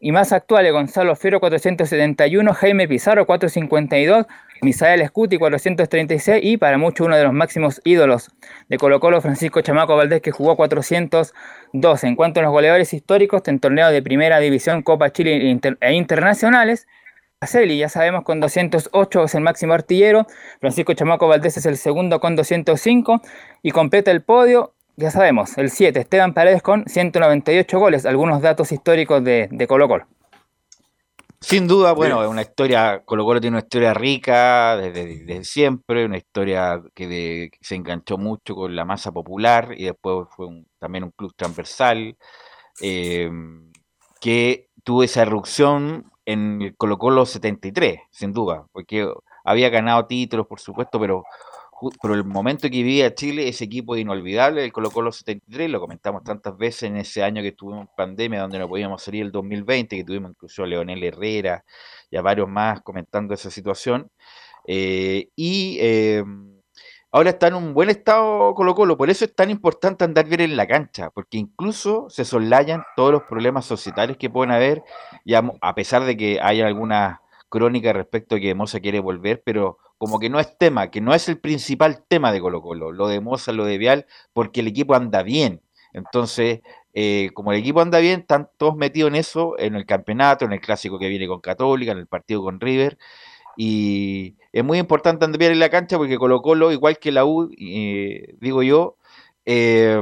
y más actuales Gonzalo Fiero 471, Jaime Pizarro 452, Misael Scuti 436 y para muchos uno de los máximos ídolos de Colo Colo Francisco Chamaco Valdés que jugó 402. En cuanto a los goleadores históricos en torneos de primera división, Copa Chile e, e internacionales, Aceli, ya sabemos, con 208 es el máximo artillero, Francisco Chamaco Valdés es el segundo con 205 y completa el podio ya sabemos, el 7, Esteban Paredes con 198 goles, algunos datos históricos de, de Colo Colo. Sin duda, bueno, es una historia, Colo Colo tiene una historia rica desde, desde siempre, una historia que, de, que, se enganchó mucho con la masa popular y después fue un, también un club transversal eh, que tuvo esa erupción en el Colo Colo 73, sin duda, porque había ganado títulos, por supuesto, pero pero el momento que vivía Chile, ese equipo inolvidable, el Colo Colo 73, lo comentamos tantas veces en ese año que tuvimos pandemia, donde no podíamos salir el 2020, que tuvimos incluso a Leonel Herrera y a varios más comentando esa situación. Eh, y eh, ahora está en un buen estado Colo Colo, por eso es tan importante andar bien en la cancha, porque incluso se soslayan todos los problemas societarios que pueden haber, ya, a pesar de que haya alguna crónica respecto a que Moza quiere volver, pero como que no es tema, que no es el principal tema de Colo Colo, lo de Moza, lo de Vial, porque el equipo anda bien. Entonces, eh, como el equipo anda bien, están todos metidos en eso, en el campeonato, en el clásico que viene con Católica, en el partido con River. Y es muy importante andar bien en la cancha porque Colo Colo, igual que la U, eh, digo yo, eh,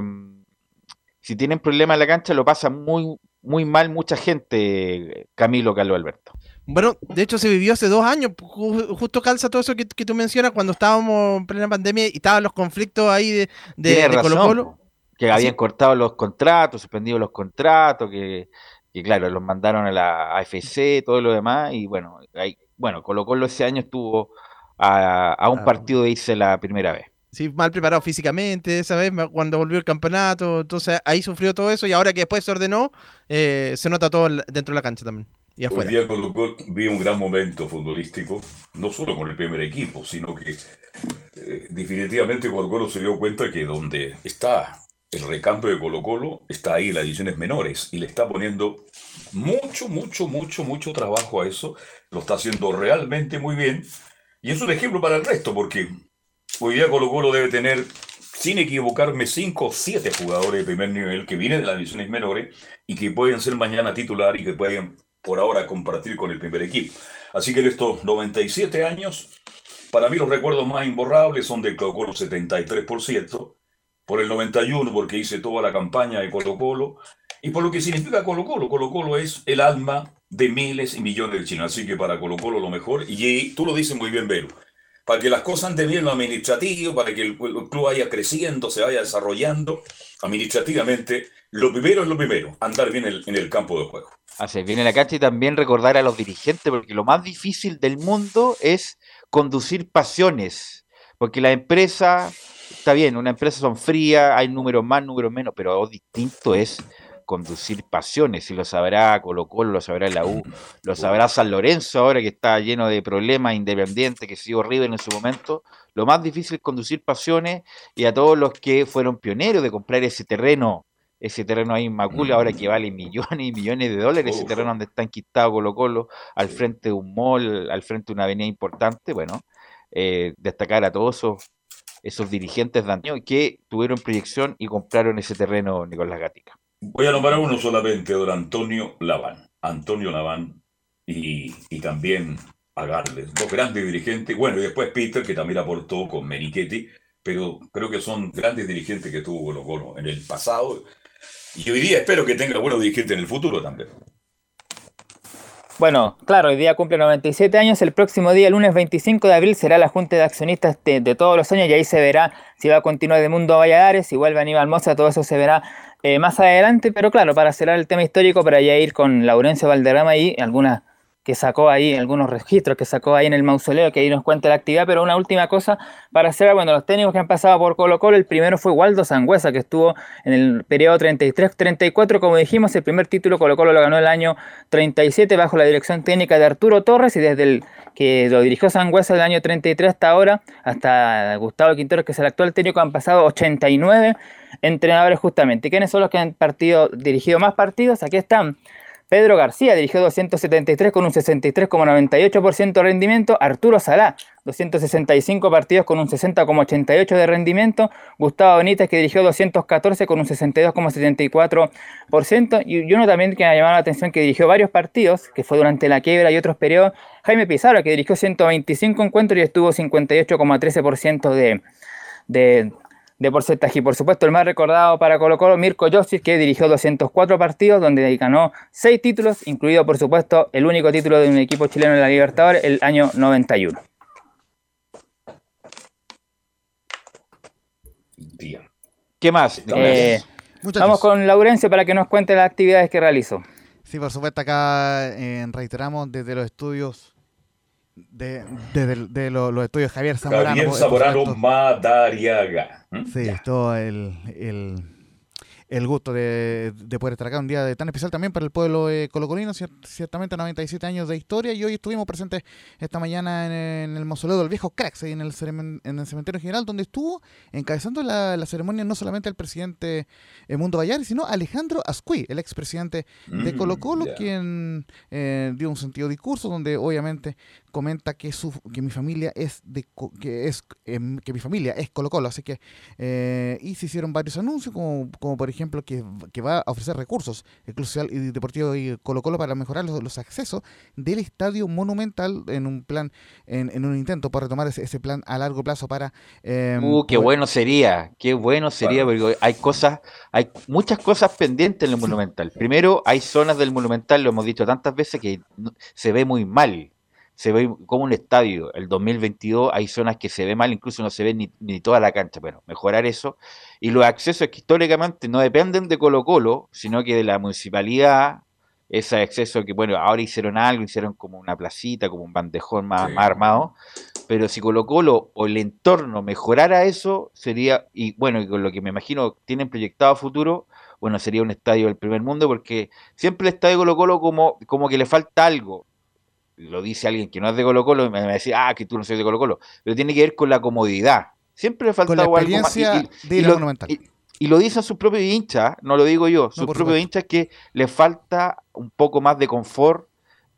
si tienen problemas en la cancha lo pasa muy, muy mal mucha gente, Camilo Carlos Alberto. Bueno, de hecho se vivió hace dos años, justo calza todo eso que, que, tú mencionas cuando estábamos en plena pandemia y estaban los conflictos ahí de, de, de Colo Colo. Que habían cortado los contratos, suspendido los contratos, que, que, claro, los mandaron a la AFC, todo lo demás, y bueno, ahí, bueno, Colo Colo ese año estuvo a, a un partido de irse la primera vez. Sí, mal preparado físicamente, esa vez cuando volvió el campeonato, entonces ahí sufrió todo eso y ahora que después se ordenó, eh, se nota todo dentro de la cancha también. Y afuera. Hoy día Colo vi un gran momento futbolístico, no solo con el primer equipo, sino que eh, definitivamente Colo Colo se dio cuenta que donde está el recambio de Colo Colo, está ahí las ediciones menores y le está poniendo mucho, mucho, mucho, mucho trabajo a eso. Lo está haciendo realmente muy bien. Y es un ejemplo para el resto, porque hoy día Colo Colo debe tener, sin equivocarme, 5 o 7 jugadores de primer nivel que vienen de las ediciones menores y que pueden ser mañana titular y que pueden por ahora compartir con el primer equipo. Así que en estos 97 años, para mí los recuerdos más imborrables son del Colo Colo 73%, por el 91 porque hice toda la campaña de Colo Colo, y por lo que significa Colo Colo. Colo Colo es el alma de miles y millones de chinos, así que para Colo Colo lo mejor, y tú lo dices muy bien, Vero, para que las cosas anden bien lo administrativo, para que el, club vaya creciendo, se vaya desarrollando administrativamente, lo primero es lo primero, andar bien en el campo de juego. Así viene la cancha y también recordar a los dirigentes, porque lo más difícil del mundo es conducir pasiones, porque la empresa, está bien, una empresa son frías, hay números más, números menos, pero distinto es conducir pasiones, y lo sabrá Colo Colo, lo sabrá la U, lo sabrá San Lorenzo ahora que está lleno de problemas, independiente, que sido horrible en su momento, lo más difícil es conducir pasiones y a todos los que fueron pioneros de comprar ese terreno ese terreno ahí en Macul, ahora que vale millones y millones de dólares, ese terreno donde está enquistado Colo Colo, al frente de un mall, al frente de una avenida importante, bueno, eh, destacar a todos esos, esos dirigentes de que tuvieron proyección y compraron ese terreno Nicolás Gatica. Voy a nombrar uno solamente, don Antonio Laván. Antonio Laván y, y también a Garles, dos grandes dirigentes, bueno, y después Peter, que también aportó con Menichetti, pero creo que son grandes dirigentes que tuvo Colo Colo en el pasado y hoy día espero que tenga buenos dirigentes en el futuro también. Bueno, claro, hoy día cumple 97 años. El próximo día, el lunes 25 de abril, será la Junta de Accionistas de, todos los años y ahí se verá si va a continuar de Mundo Valladares, si vuelve Aníbal Moza, todo eso se verá eh, más adelante. Pero claro, para cerrar el tema histórico, para ya ir con Laurencio Valderrama y algunas que sacó ahí, algunos registros que sacó ahí en el mausoleo, que ahí nos cuenta la actividad, pero una última cosa para hacer, bueno, los técnicos que han pasado por Colo Colo, el primero fue Waldo Sangüesa, que estuvo en el periodo 33-34, como dijimos, el primer título Colo Colo lo ganó el año 37 bajo la dirección técnica de Arturo Torres y desde el que lo dirigió Sangüesa del año 33 hasta ahora, hasta Gustavo Quintero, que es el actual técnico, han pasado 89 entrenadores justamente. ¿Quiénes son los que han partido, dirigido más partidos? Aquí están. Pedro García dirigió 273 con un 63,98% de rendimiento. Arturo Salá, 265 partidos con un 60,88% de rendimiento. Gustavo Benítez, que dirigió 214 con un 62,74%. Y uno también que me ha llamado la atención, que dirigió varios partidos, que fue durante la quiebra y otros periodos. Jaime Pizarro, que dirigió 125 encuentros y estuvo 58,13% de, de de porcentaje. Y por supuesto, el más recordado para Colo Colo, Mirko Josic, que dirigió 204 partidos, donde ganó 6 títulos, incluido por supuesto el único título de un equipo chileno en la Libertadores, el año 91. ¿Qué más? Eh, vamos con Laurencio para que nos cuente las actividades que realizó. Sí, por supuesto, acá eh, reiteramos desde los estudios de, de, de, los estudios Javier Zamorano. Javier Zamorano Madariaga. Sí, todo el, el el gusto de, poder estar acá. Un día de tan especial también para el pueblo eh, colocolino, ciertamente 97 años de historia. Y hoy estuvimos presentes esta mañana en, el mausoleo del viejo Crax, en el, en el cementerio general, donde estuvo encabezando la, ceremonia no solamente el presidente eh, Mundo Vallari, sino Alejandro Ascuí, el expresidente de mm, Colo Colo, quien eh, dio un sentido discurso donde obviamente comenta que su que mi familia es de que es em, que mi familia es Colo Colo, así que y se hicieron varios anuncios como, como por ejemplo que, que, va a ofrecer recursos el Club Social y Deportivo y Colo Colo para mejorar los, accesos del Estadio Monumental en un plan, en, un intento por retomar ese, plan a largo plazo para... Em, uh, qué bueno sería, qué bueno sería, porque hay cosas, hay muchas cosas pendientes en el Monumental. Primero, hay zonas del Monumental, lo hemos dicho tantas veces, que se ve muy mal se ve como un estadio. El 2022 hay zonas que se ve mal, incluso no se ve ni, ni, toda la cancha. Bueno, mejorar eso. Y los accesos que históricamente no dependen de Colo Colo, sino que de la municipalidad, ese acceso que, bueno, ahora hicieron algo, hicieron como una placita, como un bandejón más, armado. pero si Colo Colo o el entorno mejorara eso, sería, y bueno, y con lo que me imagino tienen proyectado a futuro, bueno, sería un estadio del primer mundo, porque siempre el estadio Colo Colo como, como que le falta algo. Lo dice alguien que no es de Colo Colo, y me va a decir, ah, que tú no soy de Colo Colo, pero tiene que ver con la comodidad. Siempre le falta algo más. Y, lo, y, lo, dicen sus propios hinchas, no lo digo yo, sus propios hinchas que le falta un poco más de confort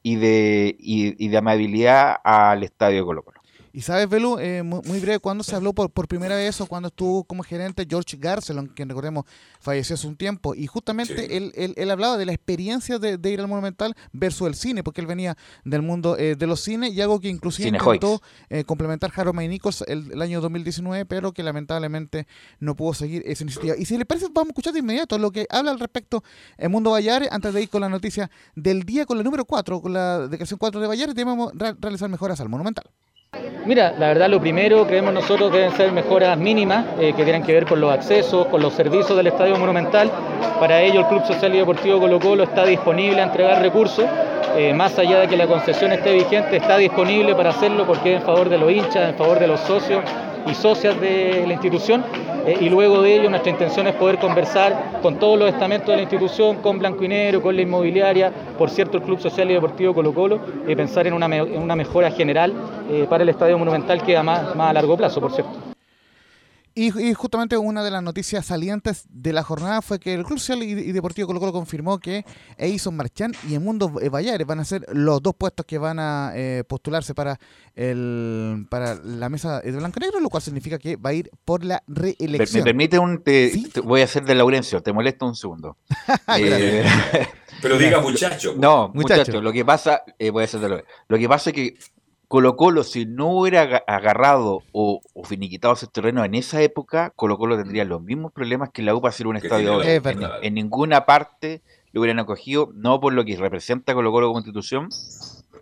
y de, y de amabilidad al estadio Colo Colo. Y sabes, Belu, eh, muy, breve, cuando se habló por, por primera vez o cuando estuvo como gerente George Garcelon, quien recordemos falleció hace un tiempo, y justamente él, él, hablaba de la experiencia de, ir al Monumental versus el cine, porque él venía del mundo eh, de los cines y algo que inclusive intentó eh, complementar Harold May Nichols el, año 2019, pero que lamentablemente no pudo seguir esa iniciativa. Y si le parece, vamos a escuchar de inmediato lo que habla al respecto el Mundo Vallares, antes de ir con la noticia del día, con la número 4, con la declaración 4 de Vallares, debemos realizar mejoras al Monumental. Mira, la verdad lo primero creemos nosotros deben ser mejoras mínimas eh, que tienen que ver con los accesos, con los servicios del Estadio Monumental. Para ello el Club Social y Deportivo Colo Colo está disponible a entregar recursos. Eh, más allá de que la concesión esté vigente, está disponible para hacerlo porque es en favor de los hinchas, en favor de los socios y socias de la institución eh, y luego de ello nuestra intención es poder conversar con todos los estamentos de la institución, con Blanco y Negro, con la inmobiliaria, por cierto el Club Social y Deportivo Colo Colo, y pensar en una, una mejora general eh, para el Estadio Monumental que más, más a largo plazo, por cierto. Y, justamente una de las noticias salientes de la jornada fue que el Club Social y, Deportivo Colo Colo confirmó que Edison Marchán y Emundo Vallares van a ser los dos puestos que van a eh, postularse para el para la mesa de blanco negro, lo cual significa que va a ir por la reelección. Me permite un te, voy a hacer de Laurencio, te molesto un segundo. [laughs] Eh, Pero diga [laughs] muchacho. No, muchacho, lo que pasa, eh, voy a hacer de lo que pasa es que Colo Colo, si no hubiera agarrado o, finiquitado ese terreno en esa época, Colo Colo tendría los mismos problemas que la U para hacer un estadio hoy. En, ninguna parte lo hubieran acogido, no por lo que representa Colo Colo como institución,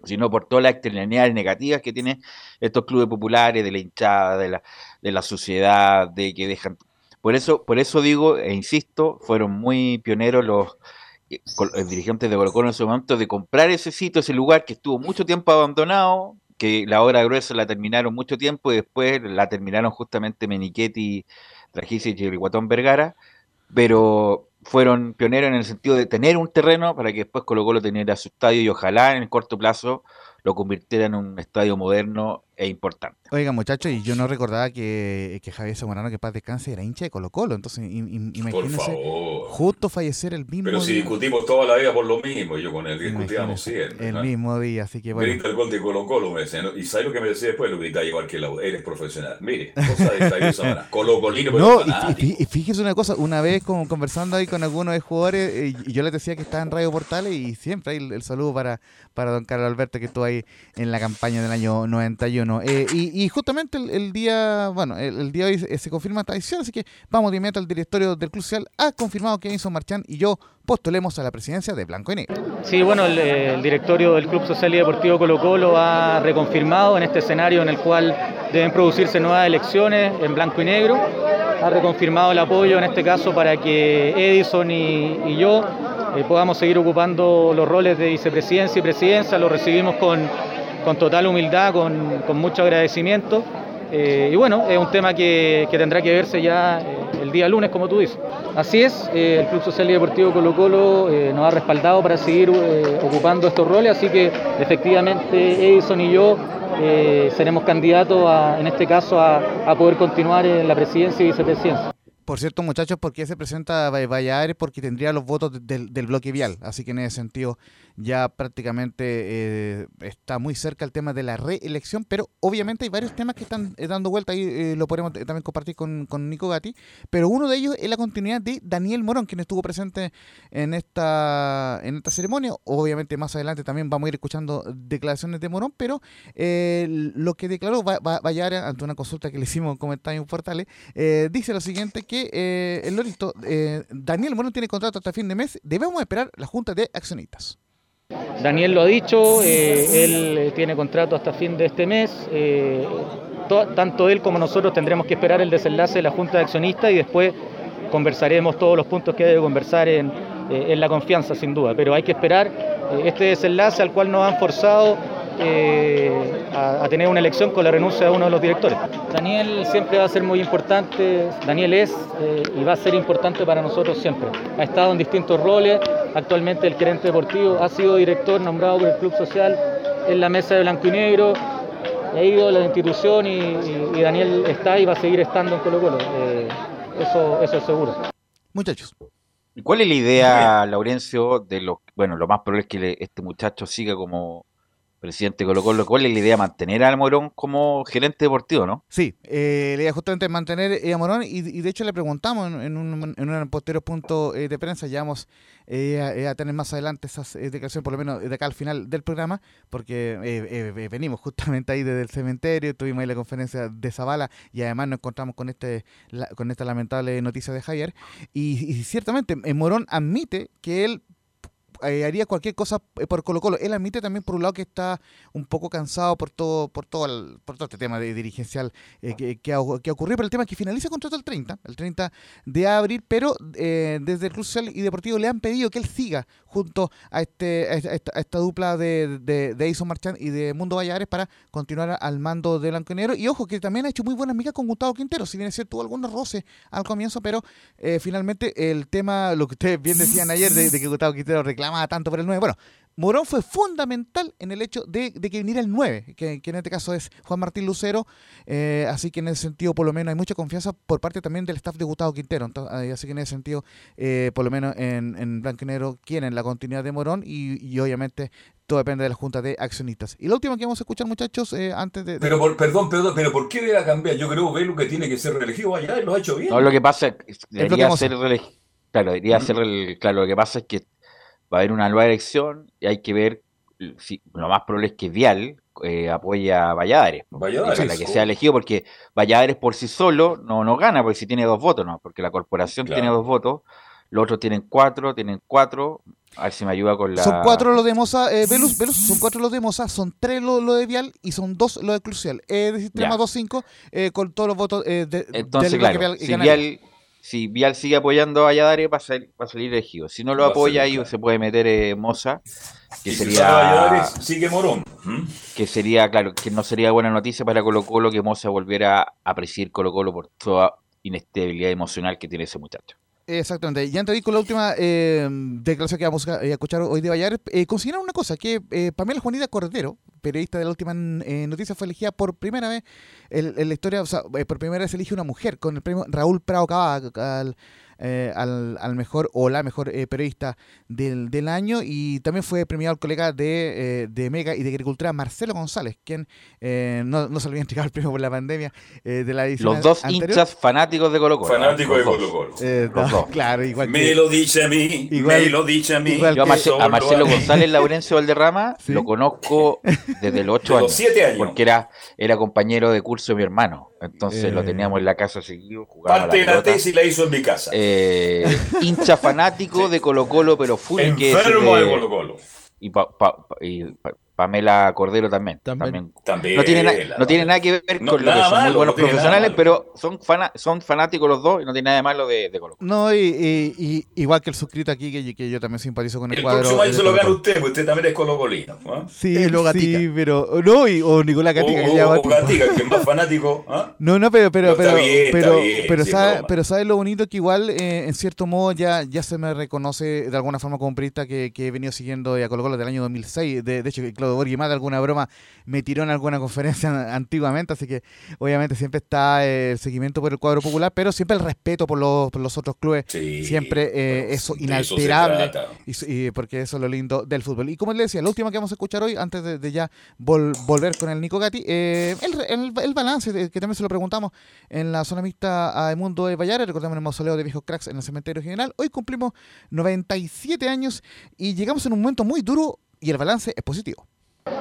sino por todas las externalidades negativas que tienen estos clubes populares, de la hinchada, de la, de la sociedad, de que dejan... Por eso, por eso digo, e insisto, fueron muy pioneros los, eh, dirigentes de Colo Colo en ese momento de comprar ese sitio, ese lugar que estuvo mucho tiempo abandonado, que la obra gruesa la terminaron mucho tiempo y después la terminaron justamente Menichetti, Trajicic y Guatón Vergara, pero fueron pioneros en el sentido de tener un terreno para que después Colo Colo teniera su estadio y ojalá en el corto plazo lo convirtiera en un estadio moderno e importante. Oiga, muchachos, y yo no recordaba que, que Javier Zamorano, que paz descanse, era hincha de Colo Colo. Entonces, imagínense justo fallecer el mismo Pero si discutimos toda la vida por lo mismo, yo con él discutíamos siempre. El mismo día, así que bueno. Grita el gol de Colo Colo, me decía, ¿no? y ¿sabes lo que me decía después? Lo igual que la eres profesional. Mire, cosa de Javier [laughs] Zamorano, Colo Colino, No, y, y, fíjese una cosa, una vez como conversando ahí con algunos de jugadores, eh, y yo les decía que estaba en Radio Portales, y siempre hay el, saludo para, para don Carlos Alberto, que estuvo ahí en la campaña del año 91. Eh, y, y justamente el, día, bueno, el, día de hoy se, confirma esta decisión, así que vamos de inmediato al directorio del Club Social. Ha confirmado que Enzo Marchán y yo postulemos a la presidencia de Blanco y Negro. Sí, bueno, el, directorio del Club Social y Deportivo Colo Colo ha reconfirmado en este escenario en el cual deben producirse nuevas elecciones en Blanco y Negro. Ha reconfirmado el apoyo en este caso para que Edison y, yo eh, podamos seguir ocupando los roles de vicepresidencia y presidencia. Lo recibimos con con total humildad, con, con mucho agradecimiento. Eh, y bueno, es un tema que, que, tendrá que verse ya eh, el día lunes, como tú dices. Así es, eh, el Club Social y Deportivo Colo Colo nos ha respaldado para seguir ocupando estos roles, así que efectivamente Edison y yo seremos candidatos, a, en este caso, a, a poder continuar en la presidencia y vicepresidencia. Por cierto, muchachos, ¿por qué se presenta Valladares? Porque tendría los votos del, del, bloque vial. Así que en ese sentido ya prácticamente eh, está muy cerca el tema de la reelección. Pero obviamente hay varios temas que están eh, dando vuelta y eh, lo podemos también compartir con, con, Nico Gatti. Pero uno de ellos es la continuidad de Daniel Morón, quien estuvo presente en esta, en esta ceremonia. Obviamente más adelante también vamos a ir escuchando declaraciones de Morón. Pero lo que declaró Valladares ante una consulta que le hicimos en comentarios portales, dice lo siguiente que eh, el Lorito, eh, Daniel Morón tiene contrato hasta fin de mes, debemos esperar la Junta de Accionistas. Daniel lo ha dicho, eh, él tiene contrato hasta fin de este mes. tanto él como nosotros tendremos que esperar el desenlace de la Junta de Accionistas y después conversaremos todos los puntos que debe conversar en, la confianza, sin duda. Pero hay que esperar este desenlace al cual nos han forzado eh, a, tener una elección con la renuncia de uno de los directores. Daniel siempre va a ser muy importante, Daniel es eh, y va a ser importante para nosotros siempre. Ha estado en distintos roles, actualmente el gerente deportivo, ha sido director nombrado por el Club Social en la mesa de blanco y negro, ha ido a la institución y, Daniel está y va a seguir estando en Colo Colo. Eh, eso, eso es seguro. Muchachos. ¿Cuál es la idea, Laurencio, de lo bueno, lo más probable es que este muchacho siga como presidente de Colo Colo, ¿cuál es la idea? Mantener a Morón como gerente deportivo, ¿no? Sí, eh, la idea justamente mantener a Morón y, de hecho le preguntamos en, un, en un posterior punto eh, de prensa, ya vamos eh, a, tener más adelante esas declaraciones, por lo menos de acá al final del programa, porque venimos justamente ahí desde el cementerio, tuvimos ahí la conferencia de Zavala y además nos encontramos con este con esta lamentable noticia de Javier y ciertamente Morón admite que él eh, haría cualquier cosa eh, por Colo Colo. Él admite también por un lado que está un poco cansado por todo por todo, por todo este tema de dirigencial eh, que, que, ha, ocurrido, pero el tema es que finaliza el contrato el 30, el 30 de abril, pero desde el Club Social y Deportivo le han pedido que él siga junto a, este, esta, dupla de, de, de Edison Marchand y de Mundo Valladares para continuar al mando de Blanco y Negro. Y ojo, que también ha hecho muy buenas amigas con Gustavo Quintero, si bien es cierto, tuvo algunos roces al comienzo, pero finalmente el tema, lo que ustedes bien [laughs] decían ayer, de, de que Gustavo Quintero reclama tanto por el 9. Bueno, Morón fue fundamental en el hecho de, que viniera el 9, que, en este caso es Juan Martín Lucero, eh, así que en ese sentido por lo menos hay mucha confianza por parte también del staff de Gustavo Quintero, eh, así que en ese sentido eh, por lo menos en, en Blanco y Negro quieren la continuidad de Morón y, obviamente todo depende de la Junta de Accionistas. Y lo último que vamos a escuchar muchachos, antes de... Pero perdón, perdón, pero ¿por qué debe cambiar? Yo creo que lo que tiene que ser reelegido allá, lo ha hecho bien. No, lo que pasa es que debería ser Claro, debería ser el... Claro, lo que pasa es que va a haber una nueva elección y hay que ver si lo más probable es que Vial eh, apoya a Valladares, Valladares la que sea elegido, porque Valladares por sí solo no, no gana, porque si tiene dos votos, no, porque la corporación tiene dos votos, los otros tienen cuatro, tienen cuatro, a ver si me ayuda con la... Son cuatro los de Moza, eh, Velus, Velus, son cuatro los de Moza, son tres los lo de Vial y son dos los de Crucial. Es decir, tres más dos, cinco, eh, con todos los votos eh, de, Entonces, claro, si Vial si Vial sigue apoyando a Valladares, va a, salir, va a salir elegido. Si no lo apoya, ahí se puede meter eh, Moza, que sería. sigue Morón. Que sería, claro, que no sería buena noticia para Colo Colo que Moza volviera a presidir Colo Colo por toda inestabilidad emocional que tiene ese muchacho. Exactamente. Y antes de ir con la última eh, declaración que vamos a, escuchar hoy de Vallar, eh, una cosa, que eh, Pamela Juanita Cordero, periodista de la última eh, noticia, fue elegida por primera vez en, la historia, o sea, por primera vez elige una mujer con el premio Raúl Prado Cabal eh, al, al, mejor o la mejor eh, periodista del, del, año y también fue premiado el colega de, eh, de Mega y de Agricultura Marcelo González, quien no, no se le había entregado el premio por la pandemia de la edición Los dos hinchas fanáticos de Colo Colo. Fanáticos de Colo Colo. Los dos. Claro, igual Me lo dice a mí, me lo dice a mí. Yo a, Marcelo González Laurencio [laughs] Valderrama lo conozco desde los 8 años, años. Porque era, era compañero de curso de mi hermano. Entonces lo teníamos en la casa seguido. Parte de la tesis la hizo en mi casa. Eh, [laughs] hincha fanático de Colo Colo, pero full Enfermo de, Colo Colo. Y, y Pamela Cordero también. También. no, tiene no tiene nada que ver con lo que son muy buenos profesionales, pero son, son fanáticos los dos y no tiene nada de malo de, de Colo. No, y, igual que el suscrito aquí, que, que, yo también simpatizo con el, el cuadro. El próximo año se lo gana usted, porque usted también es colocolino. ¿no? Sí, sí, pero. No, o Nicolás Gatica. O, que o, o Gatica, que es más [laughs] fanático. ¿ah? No, no, pero. Pero, pero, pero, pero, sabe, pero sabe lo bonito que igual, eh, en cierto modo, ya, ya se me reconoce de alguna forma como periodista que, que he venido siguiendo a Colo Colo del año 2006. De, de hecho, Más de alguna broma me tiró en alguna conferencia [laughs] antiguamente, así que obviamente siempre está el seguimiento por el cuadro popular, pero siempre el respeto por los, por los otros clubes, siempre eh, eso inalterable, y, porque eso es lo lindo del fútbol. Y como le decía, la última que vamos a escuchar hoy, antes de, ya volver con el Nico Gatti, eh, el, el, balance, que también se lo preguntamos en la zona mixta a Mundo de Vallares, recordemos el mausoleo de viejos cracks en el cementerio general, hoy cumplimos 97 años y llegamos en un momento muy duro y el balance es positivo.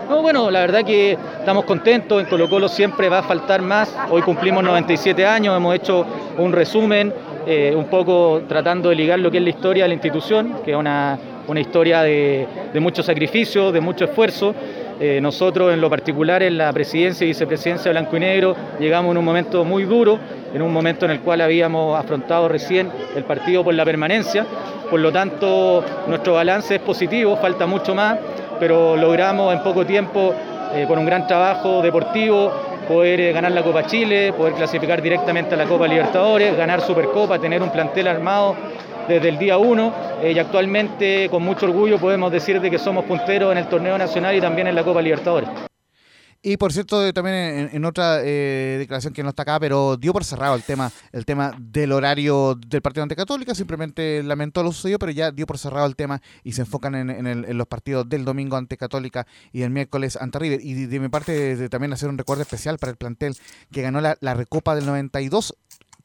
No, bueno, la verdad que estamos contentos, en Colo Colo siempre va a faltar más, hoy cumplimos 97 años, hemos hecho un resumen, eh, un poco tratando de ligar lo que es la historia de la institución, que es una, historia de, mucho sacrificio, de mucho esfuerzo. Eh, nosotros en lo particular en la presidencia y vicepresidencia Blanco y Negro llegamos en un momento muy duro, en un momento en el cual habíamos afrontado recién el partido por la permanencia, por lo tanto nuestro balance es positivo, falta mucho más pero logramos en poco tiempo eh, con un gran trabajo deportivo, poder eh, ganar la Copa Chile, poder clasificar directamente a la Copa Libertadores, ganar Supercopa, tener un plantel armado desde el día 1 y actualmente con mucho orgullo podemos decir de que somos punteros en el torneo nacional y también en la Copa Libertadores. Y por cierto, también en, otra eh, declaración que no está acá, pero dio por cerrado el tema, el tema del horario del partido ante Católica, simplemente lamentó lo sucedido, pero ya dio por cerrado el tema y se enfocan en, los partidos del domingo ante Católica y el miércoles ante River. Y de, mi parte, también hacer un recuerdo especial para el plantel que ganó la Recopa del 92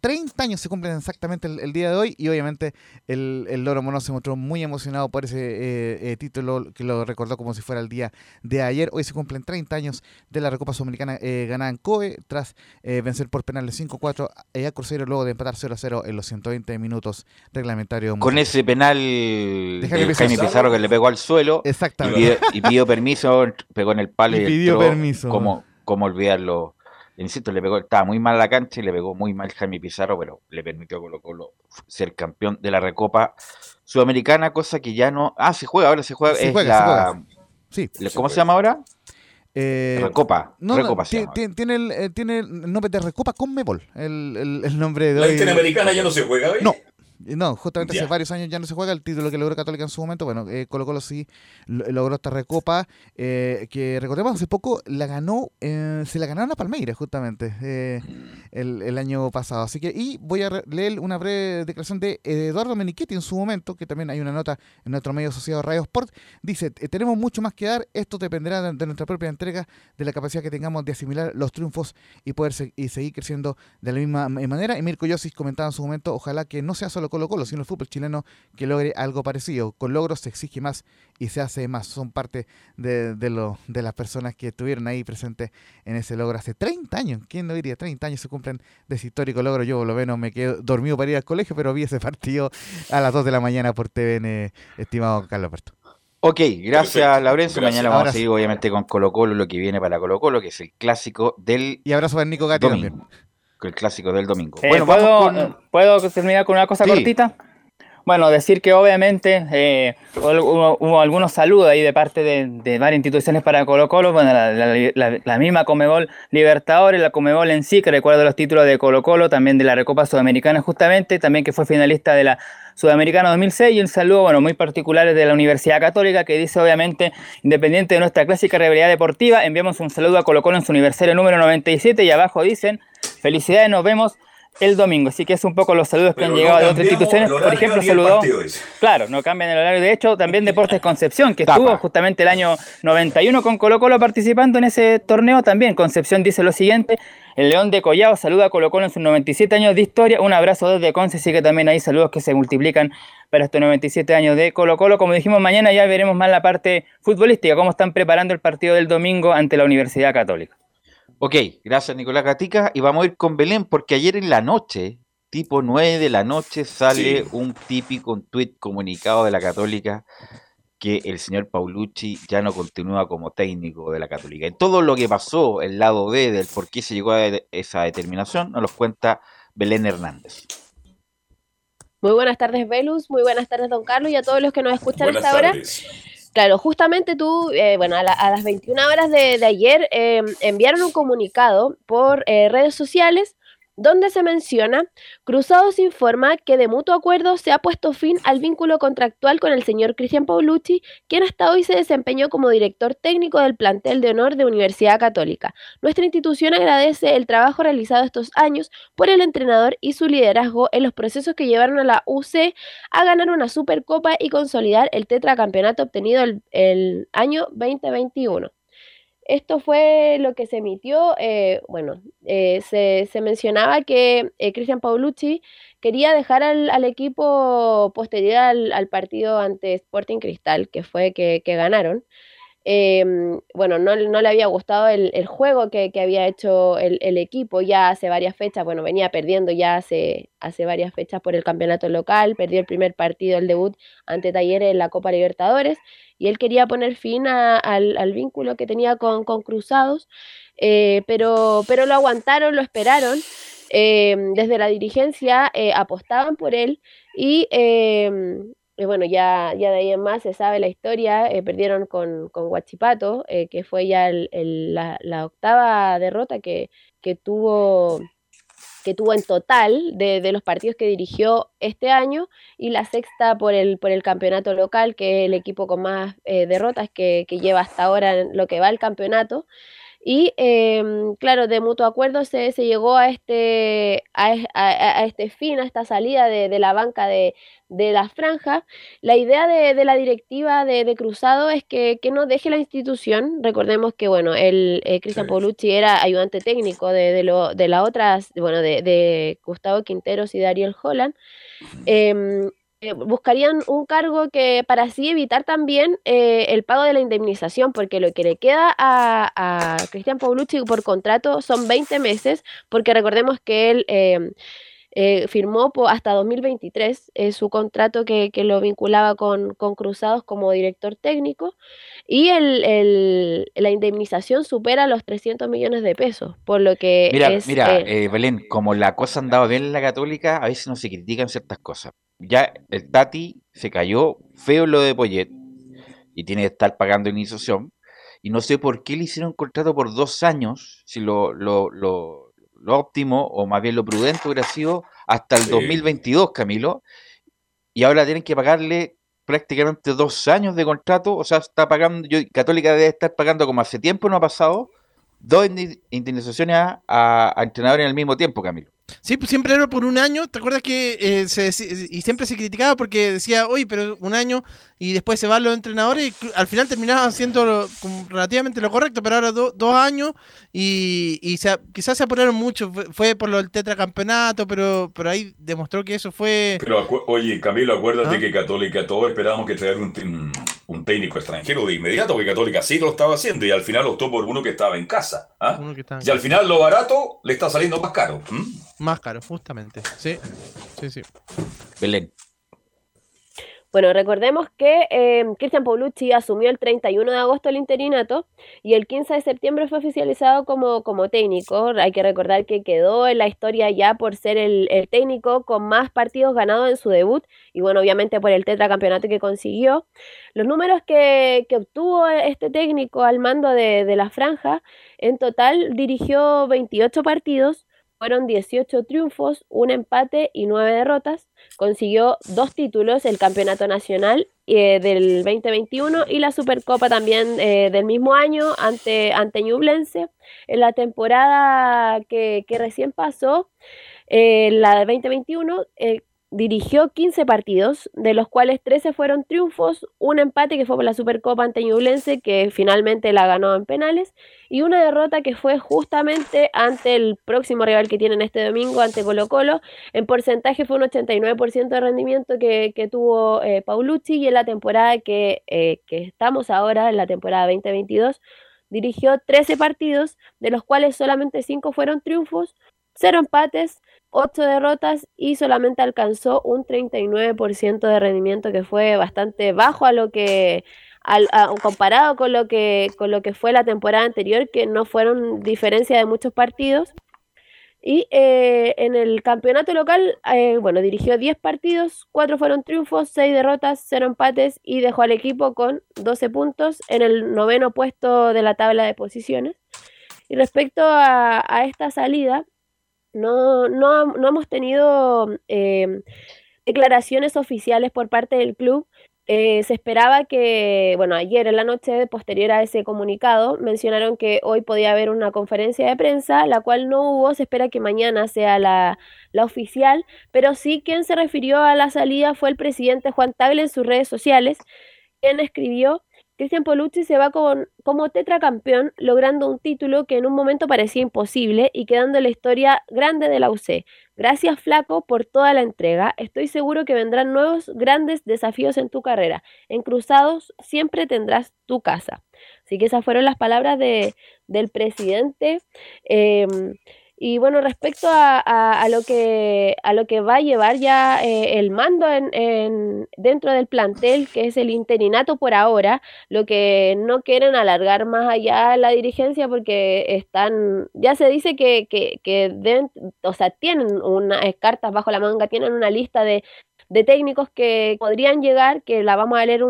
30 años se cumplen exactamente el, día de hoy y obviamente el, el, Loro Mono se mostró muy emocionado por ese eh, eh, título que lo recordó como si fuera el día de ayer. Hoy se cumplen 30 años de la Recopa Sudamericana eh, ganada en COE tras vencer por penales 5-4 a Cruzeiro luego de empatar 0-0 en los 120 minutos reglamentarios. Con ese penal de Jaime, Pizarro. que le pegó al suelo Exactamente. Y, pidió, permiso, pegó en el palo [laughs] y, pidió permiso. Como, como olvidarlo insisto, le pegó, estaba muy mal la cancha y le pegó muy mal Jaime Pizarro, pero le permitió a Colo Colo ser campeón de la Recopa Sudamericana, cosa que ya no. Ah, se juega, ahora se juega. es la, Sí. ¿Cómo se, llama ahora? Eh, Recopa. No, Recopa tiene, el, eh, tiene el nombre de Recopa con Mebol. El, el, el nombre de ¿La Interamericana ya no se juega No, no, justamente hace varios años ya no se juega el título que logró Católica en su momento. Bueno, eh, Colo Colo sí logró esta recopa, eh, que recordemos hace poco la ganó, eh, se la ganaron a Palmeiras justamente eh, el, el, año pasado. Así que, y voy a leer una breve declaración de Eduardo Menichetti en su momento, que también hay una nota en nuestro medio asociado Radio Sport. Dice, tenemos mucho más que dar, esto dependerá de, nuestra propia entrega, de la capacidad que tengamos de asimilar los triunfos y poder y seguir creciendo de la misma manera. Y Mirko Yosis comentaba en su momento, ojalá que no sea solo Colo Colo, sino el fútbol chileno que logre algo parecido. Con logros se exige más y se hace más. Son parte de, de, lo, de las personas que estuvieron ahí presentes en ese logro hace 30 años. ¿Quién no diría? 30 años se cumplen de ese histórico logro. Yo, lo menos, me quedo dormido para ir al colegio, pero vi ese partido a las 2 de la mañana por TVN, estimado Carlos Alberto. Ok, gracias Laurencio. Mañana vamos a seguir obviamente con Colo Colo, lo que viene para Colo Colo, que es el clásico del... Y abrazo para Nico Gatti también el clásico del domingo. Eh, bueno, ¿puedo, eh, ¿puedo, terminar con una cosa cortita? Bueno, decir que obviamente eh, hubo, algunos saludos ahí de parte de, varias instituciones para Colo Colo, bueno, la, misma Comebol Libertadores, la Comebol en sí, que recuerdo los títulos de Colo Colo, también de la Recopa Sudamericana justamente, también que fue finalista de la Sudamericana 2006 y un saludo, bueno, muy particular de la Universidad Católica que dice obviamente, independiente de nuestra clásica rivalidad deportiva, enviamos un saludo a Colo Colo en su aniversario número 97 y abajo dicen, felicidades, nos vemos el domingo. Así que es un poco los saludos que han llegado de otras instituciones. Por ejemplo, saludó. Claro, no cambian el horario. De hecho, también Deportes [laughs] Concepción, que estuvo justamente el año 91 con Colo Colo participando en ese torneo también. Concepción dice lo siguiente. El León de Collao saluda a Colo Colo en sus 97 años de historia. Un abrazo desde Conce, así que también hay saludos que se multiplican para estos 97 años de Colo Colo. Como dijimos, mañana ya veremos más la parte futbolística, cómo están preparando el partido del domingo ante la Universidad Católica. Ok, gracias Nicolás Gatica. Y vamos a ir con Belén porque ayer en la noche, tipo 9 de la noche, sale un típico un tuit comunicado de la Católica que el señor Paulucci ya no continúa como técnico de la Católica. Y todo lo que pasó, el lado B del por qué se llegó a esa determinación, nos lo cuenta Belén Hernández. Muy buenas tardes, Velus. Muy buenas tardes, don Carlos, y a todos los que nos escuchan hasta ahora. Claro, justamente tú, eh, bueno, a, las 21 horas de, ayer eh, enviaron un comunicado por eh, redes sociales donde se menciona, Cruzados informa que de mutuo acuerdo se ha puesto fin al vínculo contractual con el señor Cristian Paulucci, quien hasta hoy se desempeñó como director técnico del plantel de honor de Universidad Católica. Nuestra institución agradece el trabajo realizado estos años por el entrenador y su liderazgo en los procesos que llevaron a la UC a ganar una Supercopa y consolidar el tetracampeonato obtenido el, el año 2021. Esto fue lo que se emitió, eh, bueno, eh, se, mencionaba que eh, Cristian Paulucci quería dejar al, equipo posterior al, partido ante Sporting Cristal, que fue que, ganaron. Em, bueno, no, le había gustado el, juego que, había hecho el, equipo ya hace varias fechas, bueno, venía perdiendo ya hace, hace varias fechas por el campeonato local, perdió el primer partido, el debut ante Talleres en la Copa Libertadores, y él quería poner fin al, vínculo que tenía con, Cruzados, eh, pero, pero lo aguantaron, lo esperaron. Eh, desde la dirigencia eh, apostaban por él y bueno, ya, ya de ahí en más se sabe la historia, perdieron con, con Guachipato, que fue ya la, la, octava derrota que, que tuvo que tuvo en total de, los partidos que dirigió este año y la sexta por el, por el campeonato local, que es el equipo con más eh, derrotas que, lleva hasta ahora en lo que va el campeonato. Y em, claro, de mutuo acuerdo se, se llegó a este, a, este fin, a esta salida de, la banca de, la franja. La idea de, la directiva de, Cruzado es que, no deje la institución. Recordemos que, bueno, el eh, Cristian Paulucci era ayudante técnico de, de, lo, de las otras, bueno, de, Gustavo Quinteros y Dariel Holland. Eh, buscarían un cargo que para así evitar también eh, el pago de la indemnización, porque lo que le queda a, a Cristian Paulucci por contrato son 20 meses, porque recordemos que él em, eh, firmó hasta 2023 su contrato que, lo vinculaba con, Cruzados como director técnico y el, la indemnización supera los 300 millones de pesos, por lo que... Mira, mira Belén, como la cosa andaba bien en la católica, a veces no se critican ciertas cosas ya el Tati se cayó feo lo de Poyet y tiene que estar pagando iniciación. Y no sé por qué le hicieron un contrato por dos años, si lo, lo, lo, óptimo o más bien lo prudente hubiera sido hasta el 2022, Camilo. Y ahora tienen que pagarle prácticamente dos años de contrato, o sea, está pagando, yo, Católica debe estar pagando como hace tiempo no ha pasado, dos indemnizaciones a, a entrenadores al mismo tiempo, Camilo. Sí, pues siempre era por un año. ¿Te acuerdas que eh, se, y siempre se criticaba porque decía, oye, pero un año y después se van los entrenadores y al final terminaban haciendo relativamente lo correcto, pero ahora dos años y, y se, quizás se apuraron mucho. Fue, por lo del tetracampeonato, pero, pero ahí demostró que eso fue. Pero oye, Camilo, acuérdate ¿Ah? que Católica todos esperábamos que traer un, un, técnico extranjero de inmediato, porque Católica sí lo estaba haciendo y al final optó por uno que estaba en casa. ¿ah? y al final lo barato le está saliendo más caro. Más caro, justamente. Sí, sí, sí. Belén. Bueno, recordemos que eh, Cristian Paulucci asumió el 31 de agosto el interinato y el 15 de septiembre fue oficializado como, como técnico. Hay que recordar que quedó en la historia ya por ser el, técnico con más partidos ganados en su debut y bueno, obviamente por el tetracampeonato que consiguió. Los números que, que obtuvo este técnico al mando de, de la franja, en total dirigió 28 partidos, fueron 18 triunfos, un empate y 9 derrotas. Consiguió dos títulos, el Campeonato Nacional eh, del 2021 y la Supercopa también eh, del mismo año ante, ante Ñublense. En la temporada que, recién pasó, eh, la del 2021, dirigió 15 partidos, de los cuales 13 fueron triunfos, un empate que fue por la Supercopa ante Ñublense, que finalmente la ganó en penales, y una derrota que fue justamente ante el próximo rival que tienen este domingo, ante Colo Colo. En porcentaje fue un 89% de rendimiento que, tuvo eh, Paulucci y en la temporada que, eh, que estamos ahora, en la temporada 2022, dirigió 13 partidos, de los cuales solamente 5 fueron triunfos, 0 empates, 8 derrotas y solamente alcanzó un 39% de rendimiento que fue bastante bajo a lo que al, comparado con lo que con lo que fue la temporada anterior que no fueron diferencia de muchos partidos. Y eh, en el campeonato local eh, bueno dirigió 10 partidos 4 fueron triunfos 6 derrotas 0 empates y dejó al equipo con 12 puntos en el noveno puesto de la tabla de posiciones. Y respecto a, a esta salida no, no, no hemos tenido em, declaraciones oficiales por parte del club. Eh, se esperaba que, bueno, ayer en la noche, posterior a ese comunicado, mencionaron que hoy podía haber una conferencia de prensa, la cual no hubo, se espera que mañana sea la, la oficial, pero sí quien se refirió a la salida fue el presidente Juan Tagle en sus redes sociales, quien escribió Cristian Polucci se va con, como tetracampeón, logrando un título que en un momento parecía imposible y quedando en la historia grande de la UC. Gracias Flaco por toda la entrega. Estoy seguro que vendrán nuevos grandes desafíos en tu carrera. En Cruzados siempre tendrás tu casa. Así que esas fueron las palabras de, del presidente. Em, y bueno, respecto a, lo que, a lo que va a llevar ya eh, el mando en, dentro del plantel, que es el interinato por ahora, lo que no quieren alargar más allá la dirigencia porque están, ya se dice que, que, que deben, o sea, tienen unas cartas bajo la manga, tienen una lista de de técnicos que podrían llegar, que la vamos a leer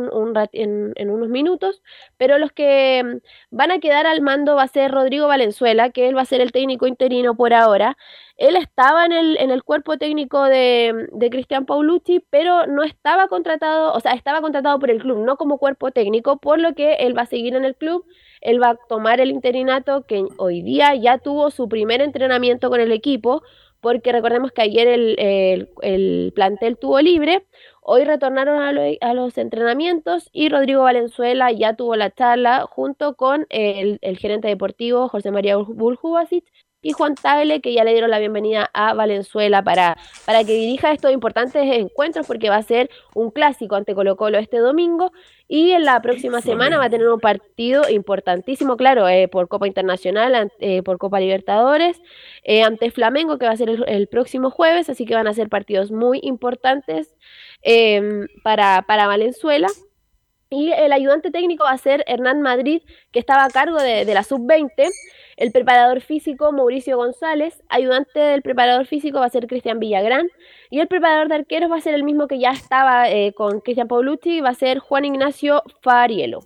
en, unos minutos, pero los que mm, van a quedar al mando va a ser Rodrigo Valenzuela, que él va a ser el técnico interino por ahora. Él estaba en el, en el cuerpo técnico de, de Cristian Paulucci, pero no estaba contratado, o sea, estaba contratado por el club, no como cuerpo técnico, por lo que él va a seguir en el club él va a tomar el interinato que hoy día ya tuvo su primer entrenamiento con el equipo, porque recordemos que ayer el, plantel tuvo libre, hoy retornaron a, los entrenamientos y Rodrigo Valenzuela ya tuvo la charla junto con el, gerente deportivo José María Buljubasic y Juan Tagle, que ya le dieron la bienvenida a Valenzuela para, para que dirija estos importantes encuentros, porque va a ser un clásico ante Colo Colo este domingo, y en la próxima semana va a tener un partido importantísimo, claro, eh, por Copa Internacional, eh, por Copa Libertadores, eh, ante Flamengo, que va a ser el, próximo jueves, así que van a ser partidos muy importantes em, para, para Valenzuela. Y el ayudante técnico va a ser Hernán Madrid, que estaba a cargo de, de la sub-20 el preparador físico Mauricio González, ayudante del preparador físico va a ser Cristian Villagrán y el preparador de arqueros va a ser el mismo que ya estaba eh, con Cristian Paulucci, va a ser Juan Ignacio Farielo.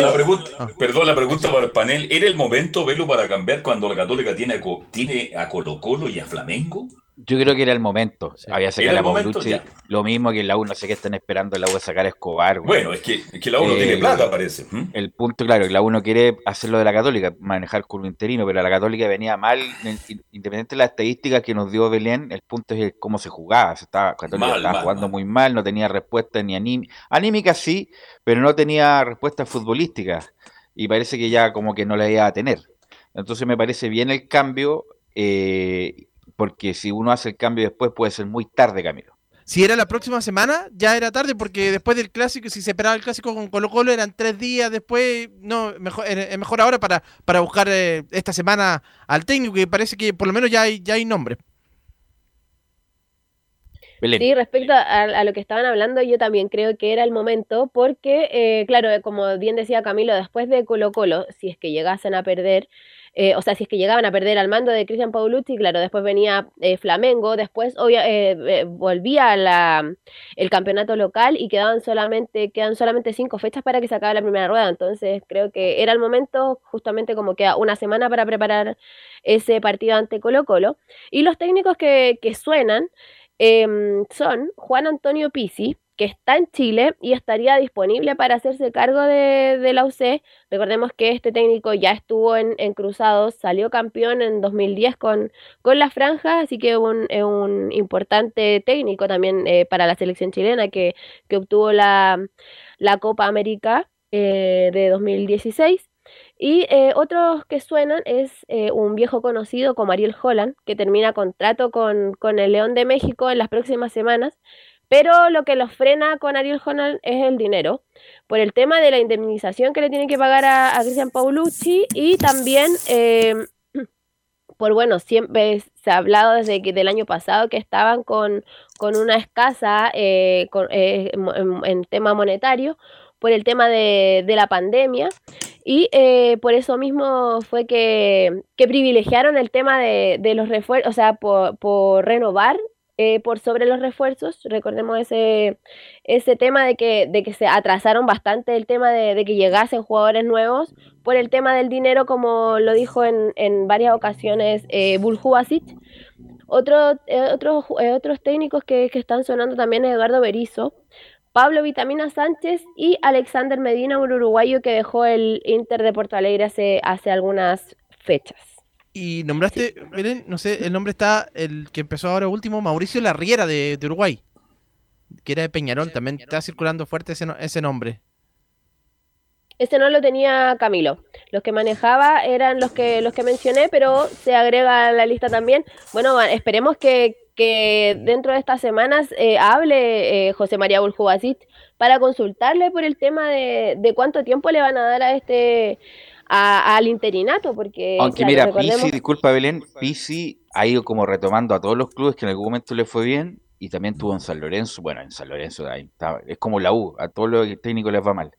la pregunta, ah. Perdón, la pregunta para el panel. ¿Era el momento, Velo, para cambiar cuando la Católica tiene tiene a Colo Colo y a Flamengo? Yo creo que era el momento. Había sacado a Paulucci. Lo mismo que en la U, no sé qué están esperando la U de sacar a Escobar. Bueno, es que, la U no tiene eh, plata, parece. El punto, claro, que la U no quiere hacerlo de la Católica, manejar con un interino, pero la Católica venía mal, independientemente de las estadísticas que nos dio Belén, el punto es cómo se jugaba. Se estaba, Católica estaba jugando muy mal, no tenía respuesta ni anímica. Anímica sí, pero no tenía respuesta futbolística. Y parece que ya como que no la iba a tener. Entonces me parece bien el cambio. Eh, porque si uno hace el cambio después puede ser muy tarde, Camilo. Si era la próxima semana, ya era tarde, porque después del clásico, si se esperaba el clásico con Colo Colo, eran tres días después, no, mejor, es mejor ahora para, para buscar eh, esta semana al técnico, que parece que por lo menos ya hay, ya hay nombre. Sí, respecto a, lo que estaban hablando, yo también creo que era el momento, porque, eh, claro, como bien decía Camilo, después de Colo Colo, si es que llegasen a perder, eh, o sea, si es que llegaban a perder al mando de Cristian Paulucci, claro, después venía eh, Flamengo, después eh, volvía la, el campeonato local y quedaban solamente, quedan solamente cinco fechas para que se acabe la primera rueda. Entonces creo que era el momento, justamente como queda una semana para preparar ese partido ante Colo Colo. Y los técnicos que, que suenan em, son Juan Antonio Pizzi, que está en Chile y estaría disponible para hacerse cargo de, la UC. Recordemos que este técnico ya estuvo en, Cruzados, salió campeón en 2010 con, con la franja, así que es un, un importante técnico también eh, para la selección chilena que, obtuvo la, Copa América eh, de 2016. Y eh, otros que suenan es un viejo conocido como Ariel Holland, que termina contrato con, con el León de México en las próximas semanas. Pero lo que los frena con Ariel Honal es el dinero, por el tema de la indemnización que le tienen que pagar a, Cristian Paulucci y también eh, [clears throat] por, bueno, siempre se ha hablado desde que del año pasado que estaban con, con una escasa eh, eh, en, tema monetario por el tema de, de la pandemia. Y por eso mismo fue que, que privilegiaron el tema de, de los refuerzos, o sea, por, por renovar eh, por sobre los refuerzos. Recordemos ese, ese tema de que, de que se atrasaron bastante el tema de, que llegasen jugadores nuevos por el tema del dinero, como lo dijo en, en varias ocasiones eh, Otro, eh, otros, eh, otros técnicos que, que, están sonando también es Eduardo Berizo, Pablo Vitamina Sánchez y Alexander Medina, un uruguayo que dejó el Inter de Porto Alegre hace, hace algunas fechas. Y nombraste, no sé, el nombre está, el que empezó ahora último, Mauricio Larriera de, de Uruguay, que era de Peñarol, también está circulando fuerte ese, ese nombre. Ese no lo tenía Camilo. Los que manejaba eran los que los que mencioné, pero se agrega a la lista también. Bueno, esperemos que, que dentro de estas semanas eh, hable eh, José María Buljubasic para consultarle por el tema de, de, cuánto tiempo le van a dar a este al interinato, porque... Aunque mira, Pisi, disculpa Belén, Pisi ha ido como retomando a todos los clubes que en algún momento le fue bien y también tuvo en San Lorenzo, bueno, en San Lorenzo ahí es como la U, a todos los técnicos les va mal.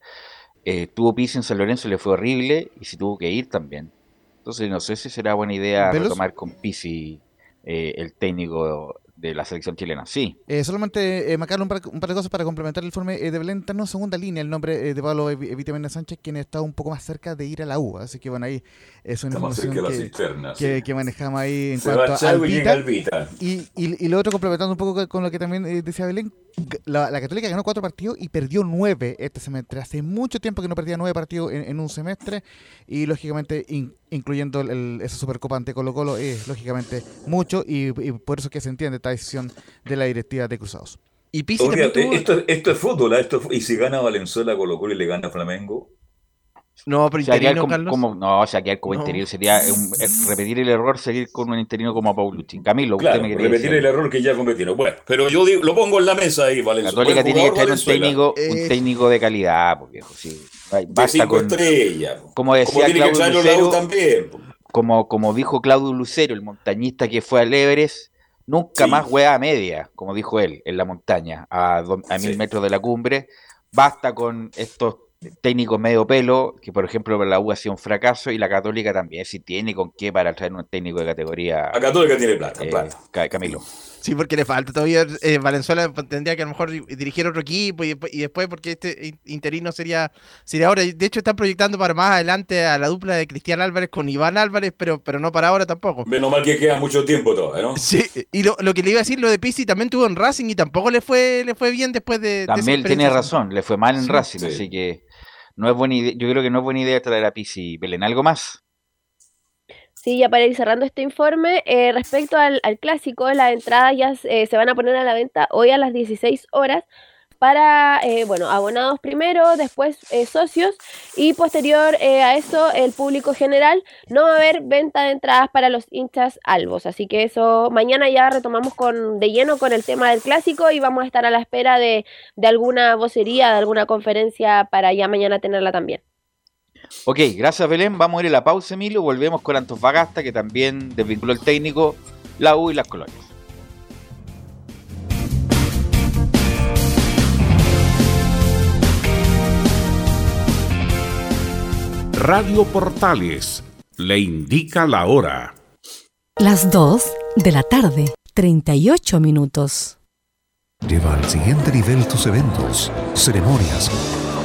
Eh, tuvo Pisi en San Lorenzo, le fue horrible y si tuvo que ir también. Entonces no sé si será buena idea retomar con Pisi eh, el técnico de la selección chilena, sí. Eh, solamente, eh, Macarlo, un par, un par, de cosas para complementar el informe eh, de Belén. Está en segunda línea el nombre eh, de Pablo Evita Sánchez, quien está un poco más cerca de ir a la U. Así que bueno, ahí es una información que, que, manejamos ahí en cuanto a Albita. Y, y, y, lo otro, complementando un poco con lo que también decía Belén, la, Católica ganó cuatro partidos y perdió nueve este semestre. Hace mucho tiempo que no perdía nueve partidos en, un semestre y lógicamente incluyendo el, esa Supercopa ante Colo Colo es lógicamente mucho y, por eso que se entiende esta decisión de la directiva de Cruzados. Y esto, esto, es fútbol, ¿ah? esto, y si gana Valenzuela Colo Colo y le gana Flamengo, no, pero interino, como, Como, no, o sea, quedar como interino sería [laughs] repetir el error, seguir con un interino como a Paulucci. Camilo, usted me repetir el error que ya cometieron. Bueno, pero yo lo pongo en la mesa ahí, vale. La Católica tiene que tener un técnico, un eh. técnico de calidad, porque sí. Basta con, estrellas. Como decía Claudio Lucero, también. Como, como dijo Claudio Lucero, el montañista que fue al Everest, nunca más hueá a media, como dijo él, en la montaña, a, a mil metros de la cumbre. Basta con estos técnico medio pelo, que por ejemplo la U ha sido un fracaso, y la Católica también, si tiene con qué para traer un técnico de categoría. La Católica tiene plata, eh, Camilo. Sí, porque le falta todavía. Eh, Valenzuela tendría que a lo mejor dirigir otro equipo y, después, porque este interino sería, sería ahora. De hecho, están proyectando para más adelante a la dupla de Cristian Álvarez con Iván Álvarez, pero, pero no para ahora tampoco. Menos mal que queda mucho tiempo todavía, ¿no? Sí, y lo, que le iba a decir, lo de Pizzi también tuvo en Racing y tampoco le fue, le fue bien después de. También tiene razón, le fue mal en Racing, así que no es buena idea, yo creo que no es buena idea traer a Pizzi. Belén, ¿algo más? Sí, ya para ir cerrando este informe, eh, respecto al, clásico, las entradas ya eh, se van a poner a la venta hoy a las 16 horas para, eh, bueno, abonados primero, después socios y posterior a eso el público general. No va a haber venta de entradas para los hinchas albos, así que eso mañana ya retomamos con de lleno con el tema del clásico y vamos a estar a la espera de, de alguna vocería, de alguna conferencia para ya mañana tenerla también. Ok, gracias Belén. Vamos a ir a la pausa, Emilio. Volvemos con Antofagasta, que también desvinculó el técnico, la U y las colonias. Radio Portales le indica la hora. Las 2 de la tarde, 38 minutos. Lleva al siguiente nivel tus eventos, ceremonias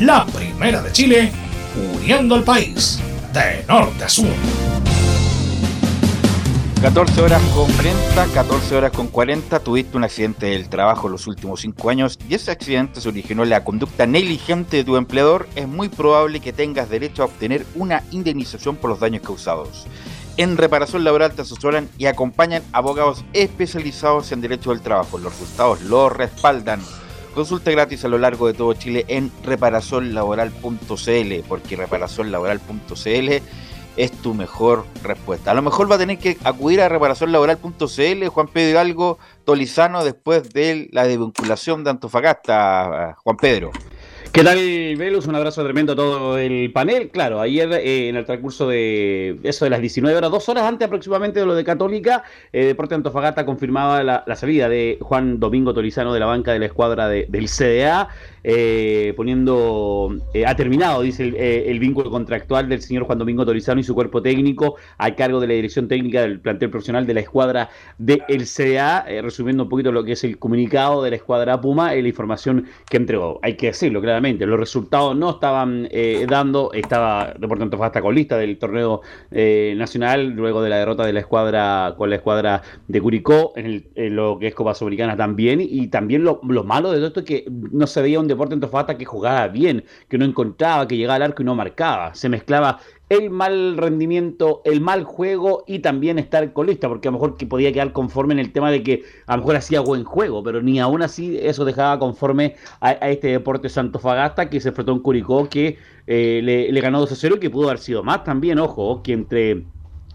La primera de Chile, uniendo al país de norte a sur. 14 horas con 40, 14 horas con 40, tuviste un accidente del trabajo en los últimos 5 años y ese accidente se originó en la conducta negligente de tu empleador, es muy probable que tengas derecho a obtener una indemnización por los daños causados. En reparación laboral te asesoran y acompañan abogados especializados en derecho del trabajo. Los resultados lo respaldan. Consulta gratis a lo largo de todo Chile en reparacionlaboral.cl, porque reparacionlaboral.cl es tu mejor respuesta. A lo mejor va a tener que acudir a reparacionlaboral.cl Juan Pedro Hidalgo Tolizano después de la desvinculación de Antofagasta, Juan Pedro. ¿Qué tal, Velus? Un abrazo tremendo a todo el panel. Claro, ayer eh, en el transcurso de eso de las 19 horas, dos horas antes aproximadamente de lo de Católica, eh, Deporte Antofagasta confirmaba la, salida de Juan Domingo Tolizano de la banca de la escuadra del CDA. Eh, poniendo, eh, ha terminado, dice eh, el, vínculo contractual del señor Juan Domingo Torizano y su cuerpo técnico a cargo de la dirección técnica del plantel profesional de la escuadra del CDA, resumiendo un poquito lo que es el comunicado de la escuadra Puma, la información que entregó. Hay que decirlo claramente, los resultados no estaban dando, estaba Deportes Antofagasta con lista del torneo nacional, luego de la derrota de la escuadra con la escuadra de Curicó, en, lo que es Copa Sudamericana también, y también lo, lo malo de todo esto es que no se veía un Deporte Antofagasta que jugaba bien, que no encontraba, que llegaba al arco y no marcaba. Se mezclaba el mal rendimiento, el mal juego y también estar colista, porque a lo mejor que podía quedar conforme en el tema de que a lo mejor hacía buen juego, pero ni aún así eso dejaba conforme a, este Deporte Antofagasta que se enfrentó en Curicó, que eh, le, le, ganó 2 a 0 y que pudo haber sido más también, ojo, que entre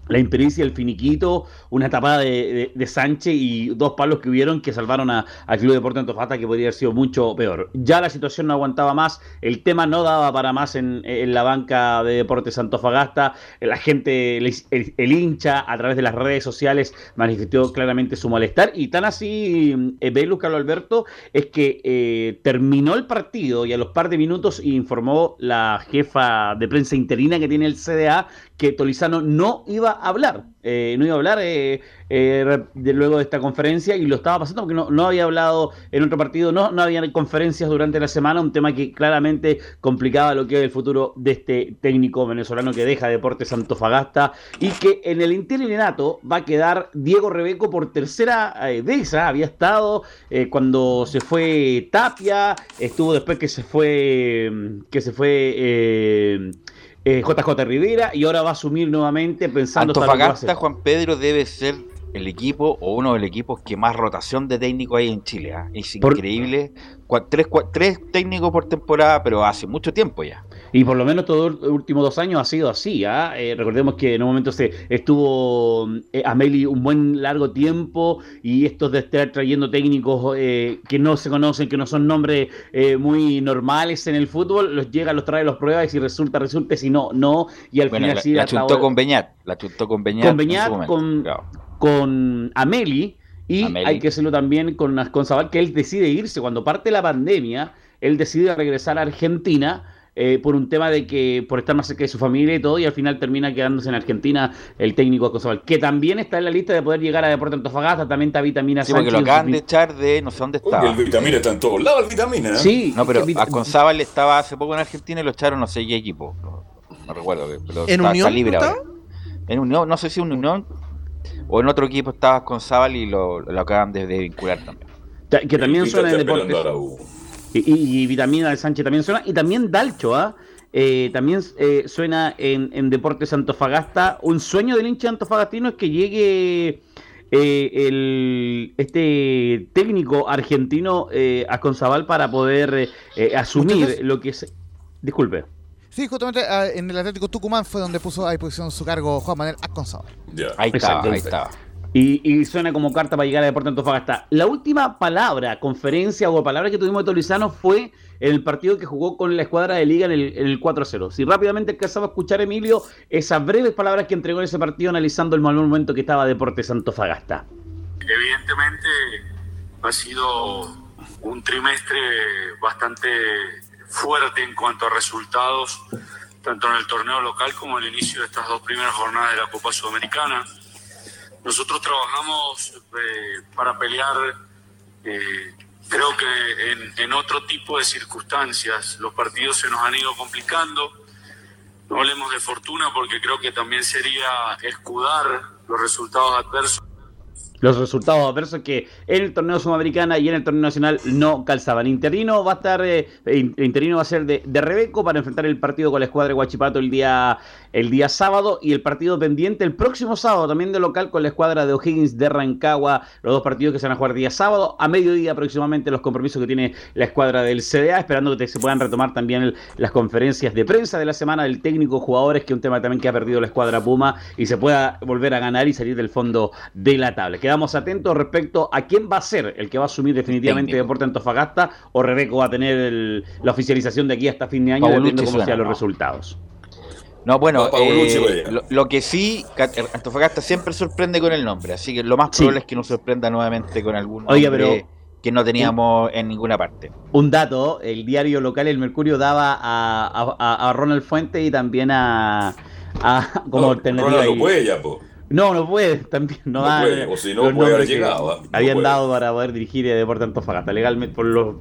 la impericia, el finiquito, una tapada de, Sánchez y dos palos que hubieron que salvaron a, al Club Deporte Antofagasta que podría haber sido mucho peor. Ya la situación no aguantaba más, el tema no daba para más en, la banca de Deportes Antofagasta, la gente, el, hincha a través de las redes sociales manifestó claramente su malestar y tan así, eh, Belus Carlos Alberto, es que eh, terminó el partido y a los par de minutos informó la jefa de prensa interina que tiene el CDA que Tolizano no iba hablar, eh, no iba a hablar eh, eh, luego de esta conferencia y lo estaba pasando porque no, no había hablado en otro partido, no, no había conferencias durante la semana, un tema que claramente complicaba lo que es el futuro de este técnico venezolano que deja Deportes Antofagasta y que en el interinato va a quedar Diego Rebeco por tercera vez, había estado cuando se fue Tapia, estuvo después que se fue, que se fue JJ eh, Rivera y ahora va a asumir nuevamente pensando... Antofagasta, Juan Pedro, debe ser el equipo o uno de los equipos que más rotación de técnico hay en Chile. ¿ah? Es increíble. tres, tres, técnicos por temporada, pero hace mucho tiempo ya. Y por lo menos todos los últimos dos años ha sido así. ¿ah? Eh, recordemos que en un momento se estuvo eh, Ameli un buen largo tiempo y estos de estar trayendo técnicos eh, que no se conocen, que no son nombres muy normales en el fútbol, los llega, los trae, los pruebas y si resulta, resulta, si no, no. Y al final la, sí. La chuntó con Beñat. La chuntó con Beñat. Con Beñat, con, con Ameli. Y hay que hacerlo también con, con Zabal, que él decide irse. Cuando parte la pandemia, él decide regresar a Argentina eh, por un tema de que por estar más cerca de su familia y todo, y al final termina quedándose en Argentina el técnico Acosabal, que también está en la lista de poder llegar a Deportes Antofagasta, también está Vitamina Sí, porque lo acaban de echar de no sé dónde estaba. el Vitamina está en todos lados, el Vitamina. ¿eh? Sí, no, pero Acosabal estaba hace poco en Argentina y lo echaron no sé qué equipo. No, recuerdo. Pero ¿En Unión? libre En Unión, no sé si en Unión o en otro equipo estaba con y lo, lo acaban de, de vincular también. Que también suena en deportes. Y, Vitamina de Sánchez también suena. Y también Dalcho, ¿ah? Eh, también eh, suena en, en, Deportes Antofagasta. Un sueño del hincha antofagastino es que llegue eh, el, este técnico argentino a Conzabal para poder asumir lo que es. Disculpe. Sí, justamente ah, en el Atlético Tucumán fue donde puso a disposición su cargo Juan Manuel Aconzabal. Ahí estaba, ahí estaba. Y, suena como carta para llegar a Deportes Antofagasta. La última palabra, conferencia o palabra que tuvimos de Tolizano fue el partido que jugó con la escuadra de Liga en el, 4-0. Si rápidamente alcanzaba a escuchar, Emilio, esas breves palabras que entregó en ese partido analizando el mal momento que estaba Deportes Antofagasta. Evidentemente ha sido un trimestre bastante fuerte en cuanto a resultados, tanto en el torneo local como en el inicio de estas dos primeras jornadas de la Copa Sudamericana nosotros trabajamos eh, para pelear, eh, creo que en, otro tipo de circunstancias. Los partidos se nos han ido complicando. No hablemos de fortuna porque creo que también sería escudar los resultados adversos. Los resultados adversos que en el torneo sudamericana y en el torneo nacional no calzaban. Interino va a estar, eh, interino va a ser de, de, Rebeco para enfrentar el partido con la escuadra de Guachipato el día, el día sábado y el partido pendiente el próximo sábado también de local con la escuadra de O'Higgins de Rancagua. Los dos partidos que se van a jugar día sábado, a mediodía aproximadamente los compromisos que tiene la escuadra del CDA, esperando que se puedan retomar también las conferencias de prensa de la semana del técnico jugadores, que es un tema también que ha perdido la escuadra Puma y se pueda volver a ganar y salir del fondo de la tabla quedamos atentos respecto a quién va a ser el que va a asumir definitivamente Deporte Antofagasta o Rebeco va a tener la oficialización de aquí hasta fin de año, dependiendo cómo sean los resultados. No, bueno, eh, lo, que sí, Antofagasta siempre sorprende con el nombre, así que lo más probable es que nos sorprenda nuevamente con algún nombre que no teníamos en ninguna parte. Un dato, el diario local El Mercurio daba a, Ronald Fuente y también a, como alternativa. Ronald puede ya, po. No, no puede, también no, no puede, o si no puede haber llegado. habían dado para poder dirigir Deporte Antofagasta. Legalmente, por los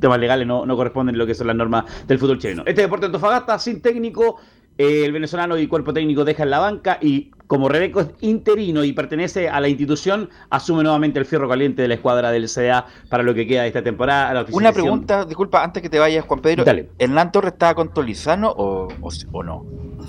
temas legales, no, no corresponden a lo que son las normas del fútbol chileno. Este Deporte Antofagasta, sin técnico, eh, el venezolano y cuerpo técnico dejan la banca y como Rebeco es interino y pertenece a la institución, asume nuevamente el fierro caliente de la escuadra del CDA para lo que queda de esta temporada. Una pregunta, disculpa, antes que te vayas, Juan Pedro. ¿Hernán Torres estaba con Tolizano o, o, no?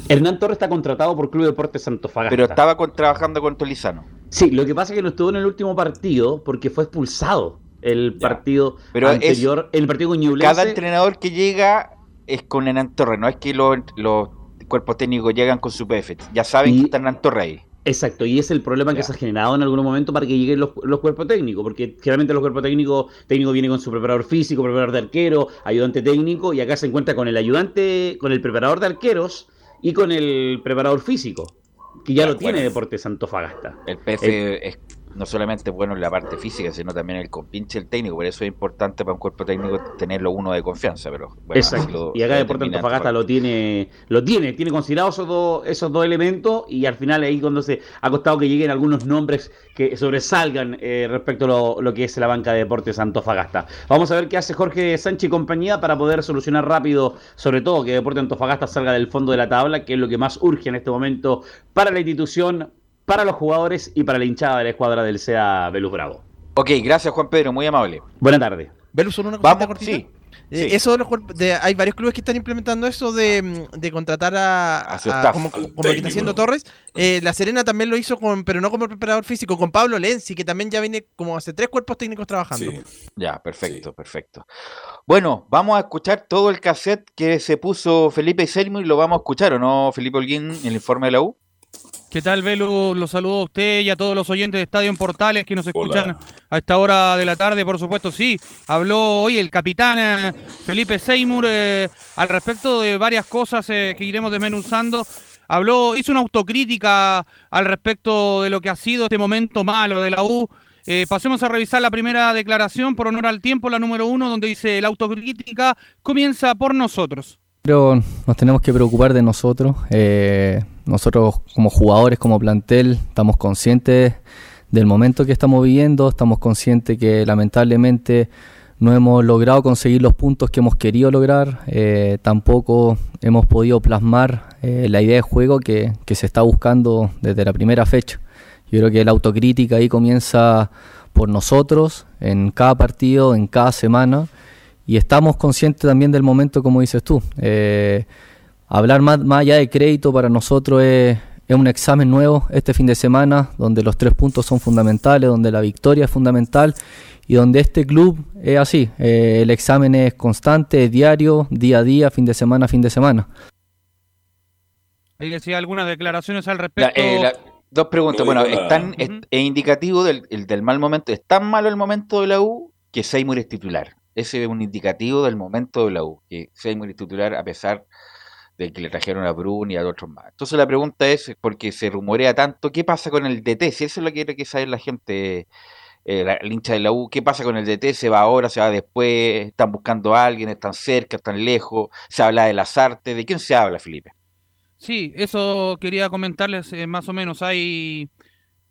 Hernán Torres está contratado por Club Deportes Santofagasta. Pero estaba trabajando con Tolizano. Sí, lo que pasa es que no estuvo en el último partido porque fue expulsado el partido anterior, el partido con Cada entrenador que llega es con Hernán Torres, no es que los cuerpos técnicos llegan con su PF. Ya saben que están en Torrey. Exacto, y es el problema que se ha generado en algún momento para que lleguen los, cuerpos técnicos, porque generalmente los cuerpos técnicos técnico viene con su preparador físico, preparador de arquero, ayudante técnico, y acá se encuentra con el ayudante, con el preparador de arqueros y con el preparador físico, que ya lo tiene Deportes Santofagasta. El PF es no solamente bueno en la parte física, sino también el compinche el técnico. Por eso es importante para un cuerpo técnico tenerlo uno de confianza. Pero Exacto. y acá Deportes Antofagasta lo tiene, lo tiene, tiene considerados esos dos, esos dos elementos y al final ahí cuando se ha costado que lleguen algunos nombres que sobresalgan eh, respecto a lo, lo, que es la banca de Deportes Antofagasta. Vamos a ver qué hace Jorge Sánchez y compañía para poder solucionar rápido, sobre todo que Deportes Antofagasta salga del fondo de la tabla, que es lo que más urge en este momento para la institución, para los jugadores y para la hinchada de la escuadra del SEA Velus Bravo. Ok, gracias Juan Pedro, muy amable. Buenas tardes. Velus, solo una Vamos, cortita? Sí. Eso de, hay varios clubes que están implementando eso de, de contratar a, a, como, como que está haciendo Torres. Eh, la Serena también lo hizo con, pero no como preparador físico, con Pablo Lenzi, que también ya viene como hace tres cuerpos técnicos trabajando. Ya, perfecto, perfecto. Bueno, vamos a escuchar todo el cassette que se puso Felipe Selmo y lo vamos a escuchar, ¿o no, Felipe Holguín, en el informe de la U? ¿Qué tal, Velu? Los saludo a usted y a todos los oyentes de Estadio en Portales que nos escuchan a esta hora de la tarde, por supuesto. Sí, habló hoy el capitán eh, Felipe Seymour eh, al respecto de varias cosas eh, que iremos desmenuzando. Habló, hizo una autocrítica al respecto de lo que ha sido este momento malo de la U. pasemos a revisar la primera declaración por honor al tiempo, la número uno, donde dice la autocrítica comienza por nosotros. Pero nos tenemos que preocupar de nosotros. Eh, nosotros como jugadores, como plantel, estamos conscientes del momento que estamos viviendo, estamos conscientes que lamentablemente no hemos logrado conseguir los puntos que hemos querido lograr, eh, tampoco hemos podido plasmar eh, la idea de juego que, que, se está buscando desde la primera fecha. Yo creo que la autocrítica ahí comienza por nosotros, en cada partido, en cada semana, y estamos conscientes también del momento, como dices tú. Eh, hablar más, más, allá de crédito para nosotros es, un examen nuevo este fin de semana, donde los tres puntos son fundamentales, donde la victoria es fundamental y donde este club es así. Eh, el examen es constante, es diario, día a día, fin de semana, fin de semana. Ahí decía algunas declaraciones al respecto. Eh, dos preguntas. Bueno, están, es, indicativo del, del, mal momento. ¿Es tan malo el momento de la U que Seymour es titular? Ese es un indicativo del momento de la U, que Seymour es titular a pesar de que le trajeron a Brun y a otros más. Entonces la pregunta es, porque se rumorea tanto, ¿qué pasa con el DT? Si eso es lo que quiere la gente, eh, el hincha de la U, ¿qué pasa con el DT? ¿Se va ahora, se va después? ¿Están buscando a alguien? ¿Están cerca? ¿Están lejos? ¿Se habla de las artes? ¿De quién se habla, Felipe? Sí, eso quería comentarles eh, más o menos. Hay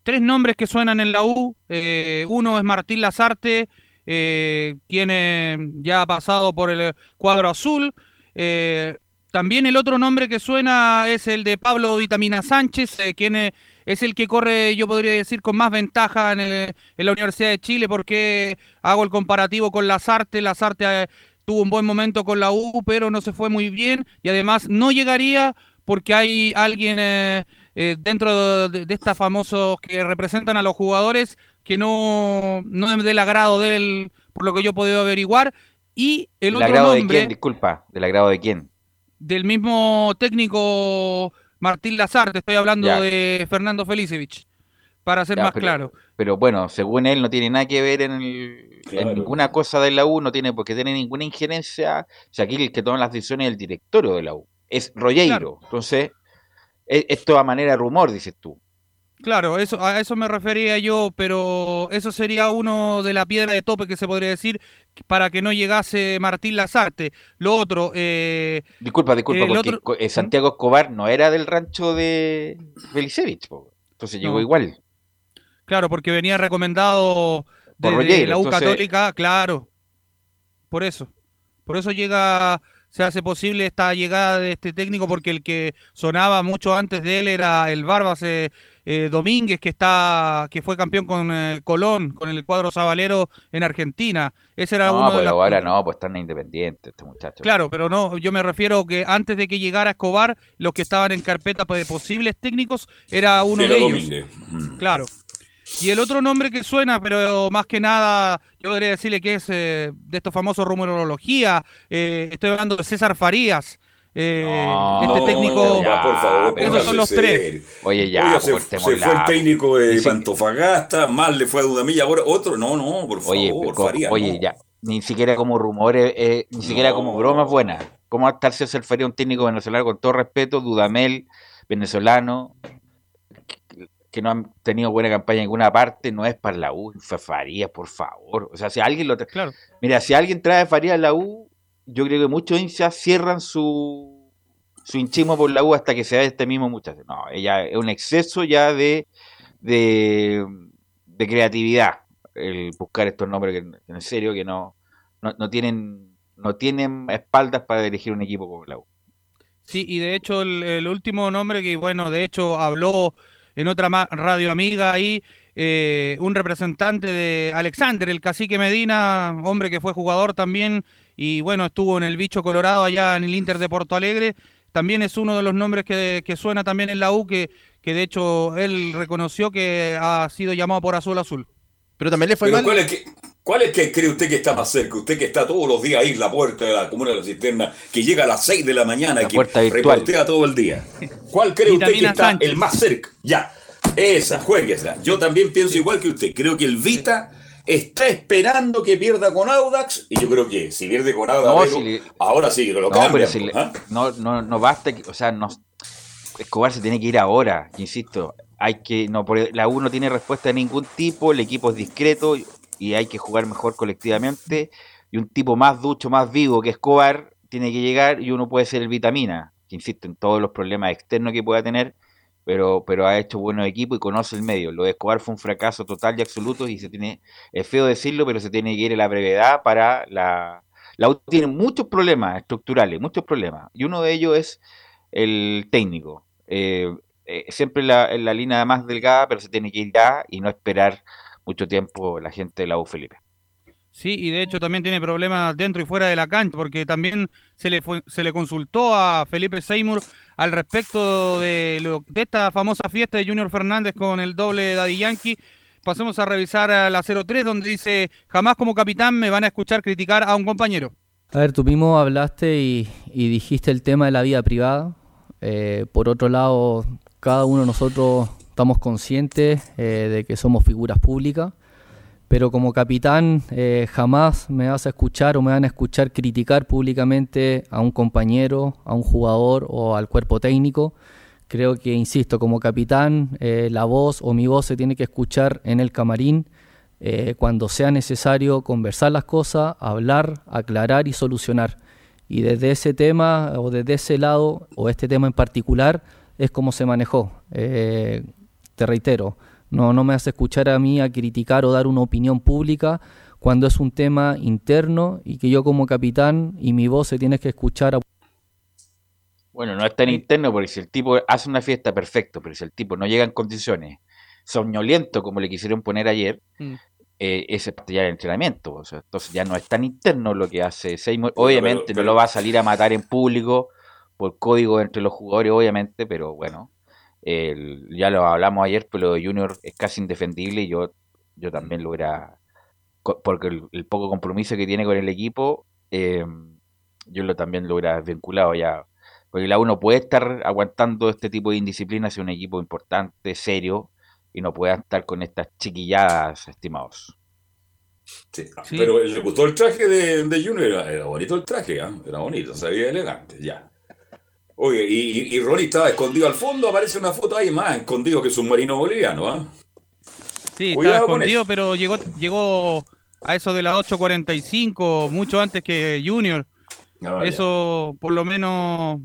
tres nombres que suenan en la U. Eh, uno es Martín Lazarte, eh, quien ya ha pasado por el cuadro azul. Eh, también el otro nombre que suena es el de Pablo Vitamina Sánchez, eh, quien es el que corre, yo podría decir, con más ventaja en, en la Universidad de Chile, porque hago el comparativo con Lazarte. Lazarte eh, tuvo un buen momento con la U, pero no se fue muy bien y además no llegaría porque hay alguien eh, eh, dentro de, de estos famosos que representan a los jugadores que no, no es del agrado de él, por lo que yo he podido averiguar. Y el ¿Del otro agrado de nombre quién? Disculpa, ¿del agrado de quién? del mismo técnico Martín Lazarte, estoy hablando Ya. de Fernando Felicevich, para ser Ya, más pero- claro. Pero bueno, según él no tiene nada que ver en, el- en ninguna cosa de la U, no tiene por qué tener ninguna injerencia. O sea, aquí el que toma las decisiones es el directorio de la U. Es Rogueiro. Entonces, esto a manera de rumor, dices tú. Claro, eso, a eso me refería yo, pero eso sería uno de la piedra de tope que se podría decir para que no llegase Martín Lazarte. Lo otro, eh, Disculpa, disculpa, porque otro- eh, Santiago Escobar no era del rancho de Felicevich. Entonces llegó No. igual. claro, porque venía recomendado de, la U entonces- Católica, claro, por eso. Por eso llega, se hace posible esta llegada de este técnico, porque el que sonaba mucho antes de él era el Barbas eh, eh, Domínguez, que está, que fue campeón con eh, Colón, con el cuadro sabalero en Argentina. Ese era No, uno de pero las- ahora no, pues están independientes este muchacho. Claro, pero no, yo me refiero que antes de que llegara Escobar, los que estaban en carpeta de posibles técnicos era uno de ellos. Domínguez. Claro. Y el otro nombre que suena, pero más que nada, yo podría decirle que es eh, de estos famosos rumorología. eh, estoy hablando de César Farías. eh, este No, técnico. ya, por favor, esos son los tres. Oye, ya, Oiga, se, cortemos se fue el técnico de Dice- Antofagasta, mal le fue a Dudamilla, ahora otro, no, no, por favor, Oye, Farías, oye, no. ya, ni siquiera como rumores, eh, ni siquiera como bromas buenas. ¿Cómo va a estar César Faría, un técnico venezolano, con todo respeto, Dudamel, venezolano, que, no han tenido buena campaña en ninguna parte, no es para la U, fue Farías, por favor. O sea, si alguien lo trae, Claro. mira, si alguien trae a Farías a la U, yo creo que muchos hinchas cierran su, su hinchismo por la U hasta que se vea este mismo muchacho. No, ella es un exceso ya de, de, de creatividad el buscar estos nombres que, que en serio que no, no, no tienen no tienen espaldas para dirigir un equipo como la U. Sí, y de hecho el, el último nombre que, bueno, de hecho habló en otra radio amiga ahí, eh, un representante de Alexander, el cacique Medina, hombre que fue jugador también y bueno, estuvo en el bicho colorado allá en el Inter de Porto Alegre, también es uno de los nombres que, que suena también en la U, que, que de hecho él reconoció que ha sido llamado por Azul Azul. Pero también le fue Pero mal. ¿cuál es, que, ¿Cuál es que cree usted que está más cerca? Usted que está todos los días ahí en la puerta de la comuna de la cisterna, que llega a las 6 de la mañana, La que virtual. reportea todo el día. ¿Cuál cree usted que está Sánchez. el más cerca? Ya, esa, jueguesla. Yo también pienso igual que usted. Creo que el Vita está esperando que pierda con Audax, y yo creo que si pierde con Audax, No, pero si le- ahora sí lo No, si le- ¿ah? no, no, no basta, que- o sea, no, Escobar se tiene que ir ahora, insisto, hay que, no, la U no tiene respuesta de ningún tipo, el equipo es discreto y hay que jugar mejor colectivamente, y un tipo más ducho, más vivo que Escobar tiene que llegar y uno puede ser el vitamina, que insisto, en todos los problemas externos que pueda tener, pero, pero ha hecho buenos equipos y conoce el medio. Lo de Escobar fue un fracaso total y absoluto y se tiene, es feo decirlo, pero se tiene que ir a la brevedad para la... La U tiene muchos problemas estructurales, muchos problemas, y uno de ellos es el técnico. Eh, eh, siempre la, la línea más delgada, pero se tiene que ir ya y no esperar mucho tiempo la gente de la U, Felipe. Sí, y de hecho también tiene problemas dentro y fuera de la cancha, porque también se le fue- se le consultó a Felipe Seymour al respecto de, lo- de esta famosa fiesta de Junior Fernández con el doble Daddy Yankee. Pasemos a revisar a la 03, donde dice, jamás como capitán me van a escuchar criticar a un compañero. A ver, tú mismo hablaste y, y dijiste el tema de la vida privada. Eh, por otro lado, cada uno de nosotros estamos conscientes eh, de que somos figuras públicas, pero como capitán eh, jamás me vas a escuchar o me van a escuchar criticar públicamente a un compañero, a un jugador o al cuerpo técnico. Creo que, insisto, como capitán, eh, la voz o mi voz se tiene que escuchar en el camarín cuando sea necesario conversar las cosas, hablar, aclarar y solucionar. Y desde ese tema o desde ese lado o este tema en particular es como se manejó. Te reitero, no, no me hace escuchar a mí a criticar o dar una opinión pública cuando es un tema interno y que yo como capitán y mi voz se tiene que escuchar a Bueno, no es tan interno porque si el tipo hace una fiesta, perfecto, pero si el tipo no llega en condiciones soñoliento como le quisieron poner ayer, mm. eh, ese ya el entrenamiento. O sea, entonces ya no es tan interno lo que hace Seymour. Obviamente no lo va a salir a matar en público por código entre los jugadores, obviamente, pero bueno, ya lo hablamos ayer, pero Junior es casi indefendible y yo, yo también lo hubiera, porque el, poco compromiso que tiene con el equipo, eh, yo lo también lo hubiera vinculado ya. Porque la uno puede estar aguantando este tipo de indisciplina si un equipo importante, serio, y no pueda estar con estas chiquilladas, estimados. Sí, pero le gustó el traje de, de Junior, era, bonito el traje, ¿ah? era bonito, se veía elegante, ya. Oye, y, y, Ronnie estaba escondido al fondo, aparece una foto ahí más escondido que submarino boliviano, ¿ah? Sí, estaba escondido, pero llegó, llegó a eso de las 8.45, mucho antes que Junior. Ah, eso, por lo menos,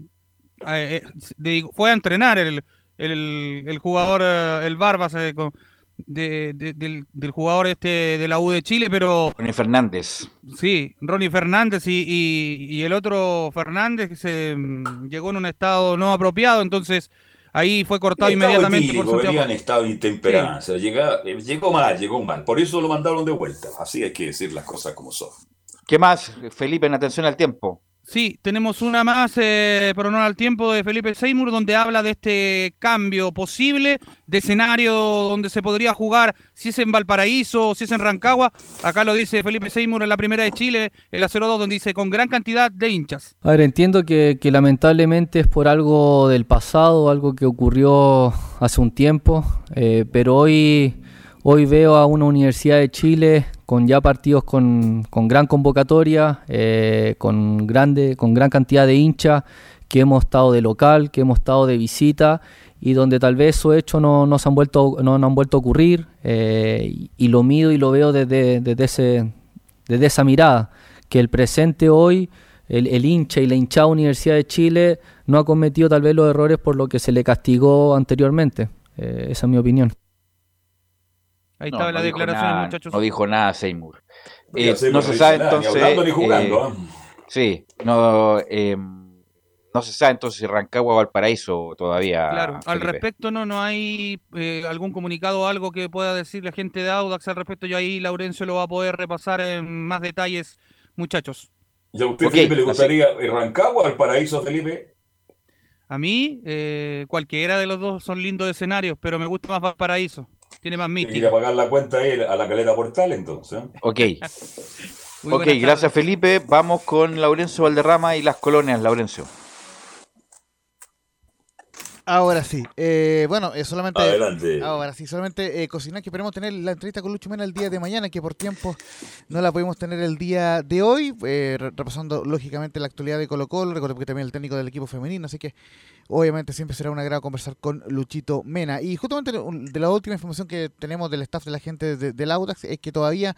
eh, eh, fue a entrenar el, el, el jugador, eh, el Barbas, de, del, jugador este de la U de Chile, pero... Ronnie Fernández. Sí, Ronnie Fernández y, y, el otro Fernández que se mm, llegó en un estado no apropiado, entonces ahí fue cortado inmediatamente por Santiago. en estado de intemperancia, llegó mal, llegó mal, por eso lo mandaron de vuelta, así hay que decir las cosas como son. ¿Qué más, Felipe, en atención al tiempo? Sí, tenemos una más, eh, pero no al tiempo, de Felipe Seymour, donde habla de este cambio posible de escenario donde se podría jugar, si es en Valparaíso o si es en Rancagua. Acá lo dice Felipe Seymour en la primera de Chile, el 0-2, donde dice con gran cantidad de hinchas. A ver, entiendo que, lamentablemente es por algo del pasado, algo que ocurrió hace un tiempo, eh, pero hoy, hoy veo a una Universidad de Chile con ya partidos con, gran convocatoria, eh, con, grande, con gran cantidad de hinchas, que hemos estado de local, que hemos estado de visita y donde tal vez esos hechos no, no, se han vuelto, no, han vuelto a ocurrir eh, y, lo mido y lo veo desde, desde, ese, desde esa mirada, que el presente hoy, el, hincha y la hinchada Universidad de Chile no ha cometido tal vez los errores por lo que se le castigó anteriormente. Eh, esa es mi opinión. Ahí estaba la declaración, muchachos. No dijo nada Seymour. Eh, no se sabe entonces. Ni jugando, eh. Sí, no, eh, no se sabe entonces si Rancagua o Valparaíso todavía. Claro, al respecto no, no hay algún comunicado o algo que pueda decir la gente de Audax al respecto. Yo ahí Laurencio lo va a poder repasar en más detalles, muchachos. ¿Y a usted, Felipe, le gustaría Rancagua o Valparaíso, Felipe? A mí, cualquiera de los dos son lindos escenarios, pero me gusta más Valparaíso. Tiene más mítica. Ir a pagar la cuenta a la caleta portal, entonces. Ok. [laughs] ok, gracias Felipe. Vamos con Laurencio Valderrama y las colonias, Laurencio. Ahora sí. Eh, bueno, eh, solamente. Adelante. Ahora sí, solamente eh, cocinar que esperemos tener la entrevista con Lucho Mena el día de mañana, que por tiempo no la podemos tener el día de hoy. Eh, repasando lógicamente la actualidad de Colo Colo. Recuerdo que también el técnico del equipo femenino, así que obviamente siempre será un agrado conversar con Luchito Mena. Y justamente de la última información que tenemos del staff de la gente de, del Audax es que todavía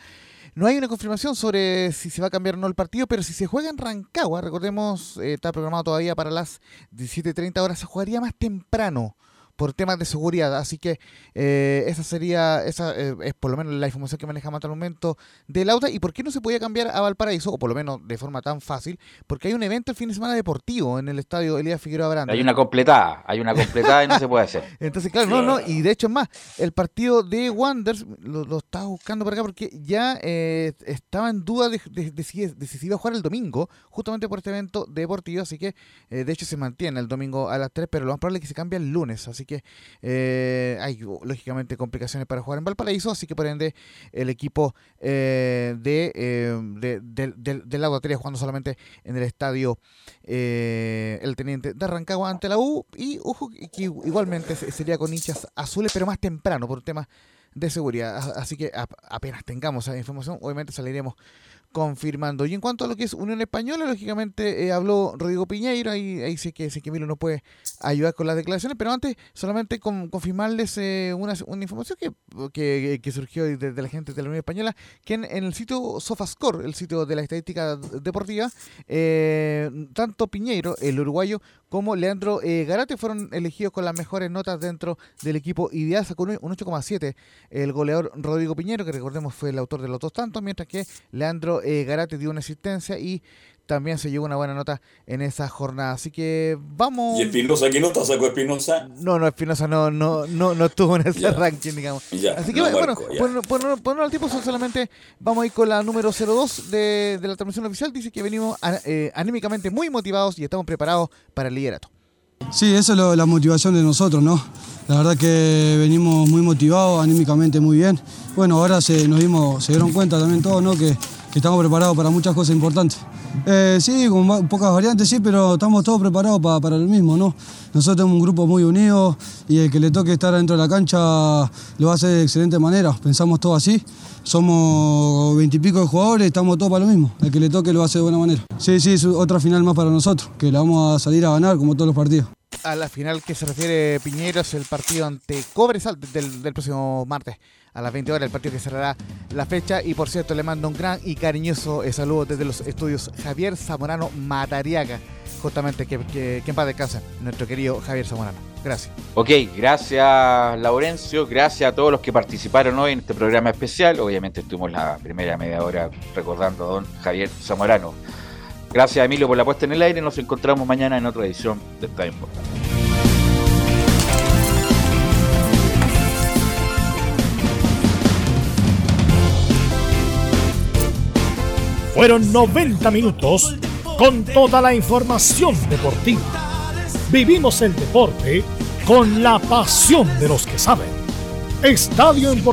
no hay una confirmación sobre si se va a cambiar o no el partido, pero si se juega en Rancagua, recordemos, eh, está programado todavía para las 17.30 horas, se jugaría más temprano por temas de seguridad. Así que eh, esa sería, esa eh, es por lo menos la información que manejamos hasta el momento del Lauda. ¿Y por qué no se podía cambiar a Valparaíso? O por lo menos de forma tan fácil. Porque hay un evento el fin de semana deportivo en el estadio Elías Figueroa Branda. Hay una completada, hay una completada y no se puede hacer. [laughs] Entonces, claro, no, no. Y de hecho es más, el partido de Wanders lo, estaba buscando por acá porque ya eh, estaba en duda de, si, se iba a jugar el domingo, justamente por este evento deportivo. Así que, de hecho, se mantiene el domingo a las 3, pero lo más probable es que se cambie el lunes. Así que eh, hay lógicamente complicaciones para jugar en Valparaíso, así que por ende el equipo eh, de, eh, de, de, del Lago jugando solamente en el estadio El Teniente de Rancagua ante la U y ojo que igualmente sería con hinchas azules, pero más temprano por temas de seguridad. Así que apenas tengamos esa información, obviamente saliremos confirmando. Y en cuanto a lo que es Unión Española, lógicamente eh, habló Rodrigo Piñeiro, ahí, ahí sé que, sé que Milo no puede ayudar con las declaraciones, pero antes solamente con, confirmarles eh, una, una, información que, que, surgió de, la gente de la Unión Española, que en, el sitio Sofascore, el sitio de la estadística deportiva, eh, tanto Piñeiro, el uruguayo, como Leandro Garate fueron elegidos con las mejores notas dentro del equipo ideal, sacó un 8,7 el goleador Rodrigo Piñeiro, que recordemos fue el autor de los dos tantos, mientras que Leandro eh, Garate dio una asistencia y también se llevó una buena nota en esa jornada. Así que vamos. ¿Y Espinosa qué nota sacó Espinosa? No, no, Espinosa no, no, no, no estuvo en ese ranking, digamos. Así que bueno, bueno, por, al tiempo solamente vamos a ir con la número 02 de, de la transmisión oficial. Dice que venimos eh, anímicamente muy motivados y estamos preparados para el liderato. Sí, esa es la motivación de nosotros, ¿no? La verdad que venimos muy motivados, anímicamente muy bien. Bueno, ahora se, nos dimos, se dieron cuenta también todos, ¿no? Que, estamos preparados para muchas cosas importantes. Eh, sí, con pocas variantes, sí, pero estamos todos preparados para, lo mismo, ¿no? Nosotros tenemos un grupo muy unido y el que le toque estar dentro de la cancha lo hace de excelente manera. Pensamos todo así. Somos veintipico de jugadores, estamos todos para lo mismo. El que le toque lo hace de buena manera. Sí, sí, es otra final más para nosotros, que la vamos a salir a ganar como todos los partidos a la final que se refiere Piñeros, el partido ante Cobresal del, del próximo martes a las 20 horas, el partido que cerrará la fecha. Y por cierto, le mando un gran y cariñoso eh, saludo desde los estudios Javier Zamorano Matariaga, justamente que, que, que en paz descanse, nuestro querido Javier Zamorano. Gracias. Ok, gracias Laurencio, gracias a todos los que participaron hoy en este programa especial. Obviamente estuvimos la primera media hora recordando a don Javier Zamorano. Gracias Emilio por la puesta en el aire. Nos encontramos mañana en otra edición de Estadio Importante. Fueron 90 minutos con toda la información deportiva. Vivimos el deporte con la pasión de los que saben. Estadio en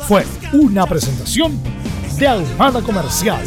fue una presentación de Almada Comercial